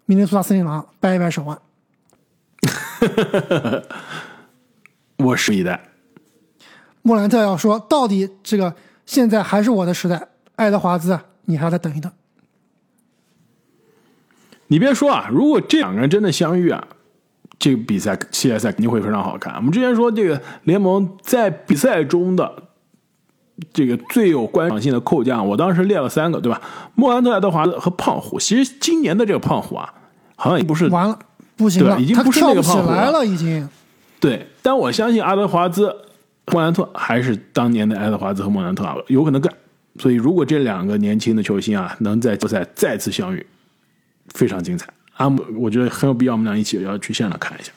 明尼苏达森林狼掰一掰手腕。我是一代。莫兰特要说，到底这个现在还是我的时代，爱德华兹，你还要再等一等。你别说啊，如果这两个人真的相遇啊！这个比赛系列赛肯定会非常好看。我们之前说，这个联盟在比赛中的这个最有观赏性的扣将，我当时列了三个，对吧？莫兰特、爱德华兹和胖虎。其实今年的这个胖虎啊，好像也不是完了，不行了，已经不是那个胖虎来了，已经。对，但我相信阿德华兹、莫兰特还是当年的爱德华兹和莫兰特啊，有可能干。所以，如果这两个年轻的球星啊，能在决赛再次相遇，非常精彩。阿姆，我觉得很有必要，我们俩一起要去现场看一下。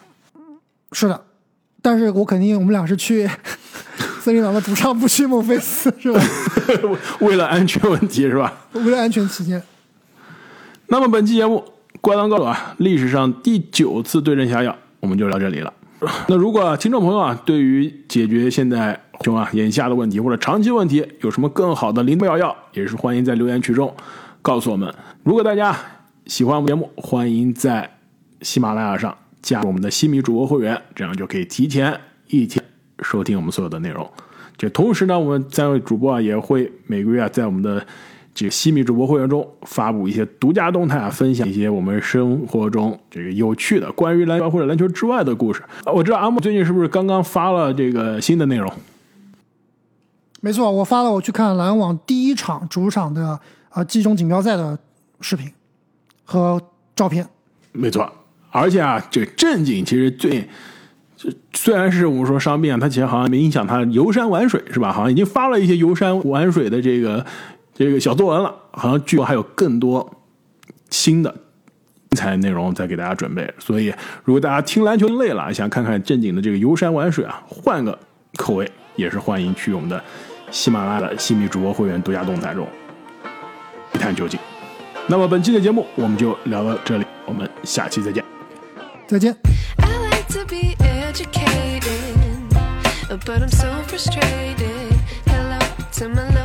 是的，但是我肯定我们俩是去 森林狼的主场，不去孟菲斯，是吧？为了安全问题，是吧？为了安全起见。那么本期节目《灌篮高手》啊，历史上第九次对阵下药，我们就聊这里了。那如果听众朋友啊，对于解决现在熊啊眼下的问题或者长期问题，有什么更好的灵妙药，也是欢迎在留言区中告诉我们。如果大家喜欢我们节目，欢迎在喜马拉雅上加入我们的西米主播会员，这样就可以提前一天收听我们所有的内容。就同时呢，我们三位主播啊也会每个月啊在我们的。这个西米主播会员中发布一些独家动态啊，分享一些我们生活中这个有趣的关于篮球或者篮球之外的故事。我知道阿木最近是不是刚刚发了这个新的内容？没错，我发了我去看篮网第一场主场的啊季中锦标赛的视频和照片。没错，而且啊，这个正经其实最虽然是我们说伤病啊，他其实好像没影响他游山玩水是吧？好像已经发了一些游山玩水的这个。这个小作文了，好像据说还有更多新的精彩内容在给大家准备。所以，如果大家听篮球累了，想看看正经的这个游山玩水啊，换个口味，也是欢迎去我们的喜马拉雅的新米主播会员独家动态中一探究竟。那么本期的节目我们就聊到这里，我们下期再见。再见。but I'm so frustrated. Hello to my.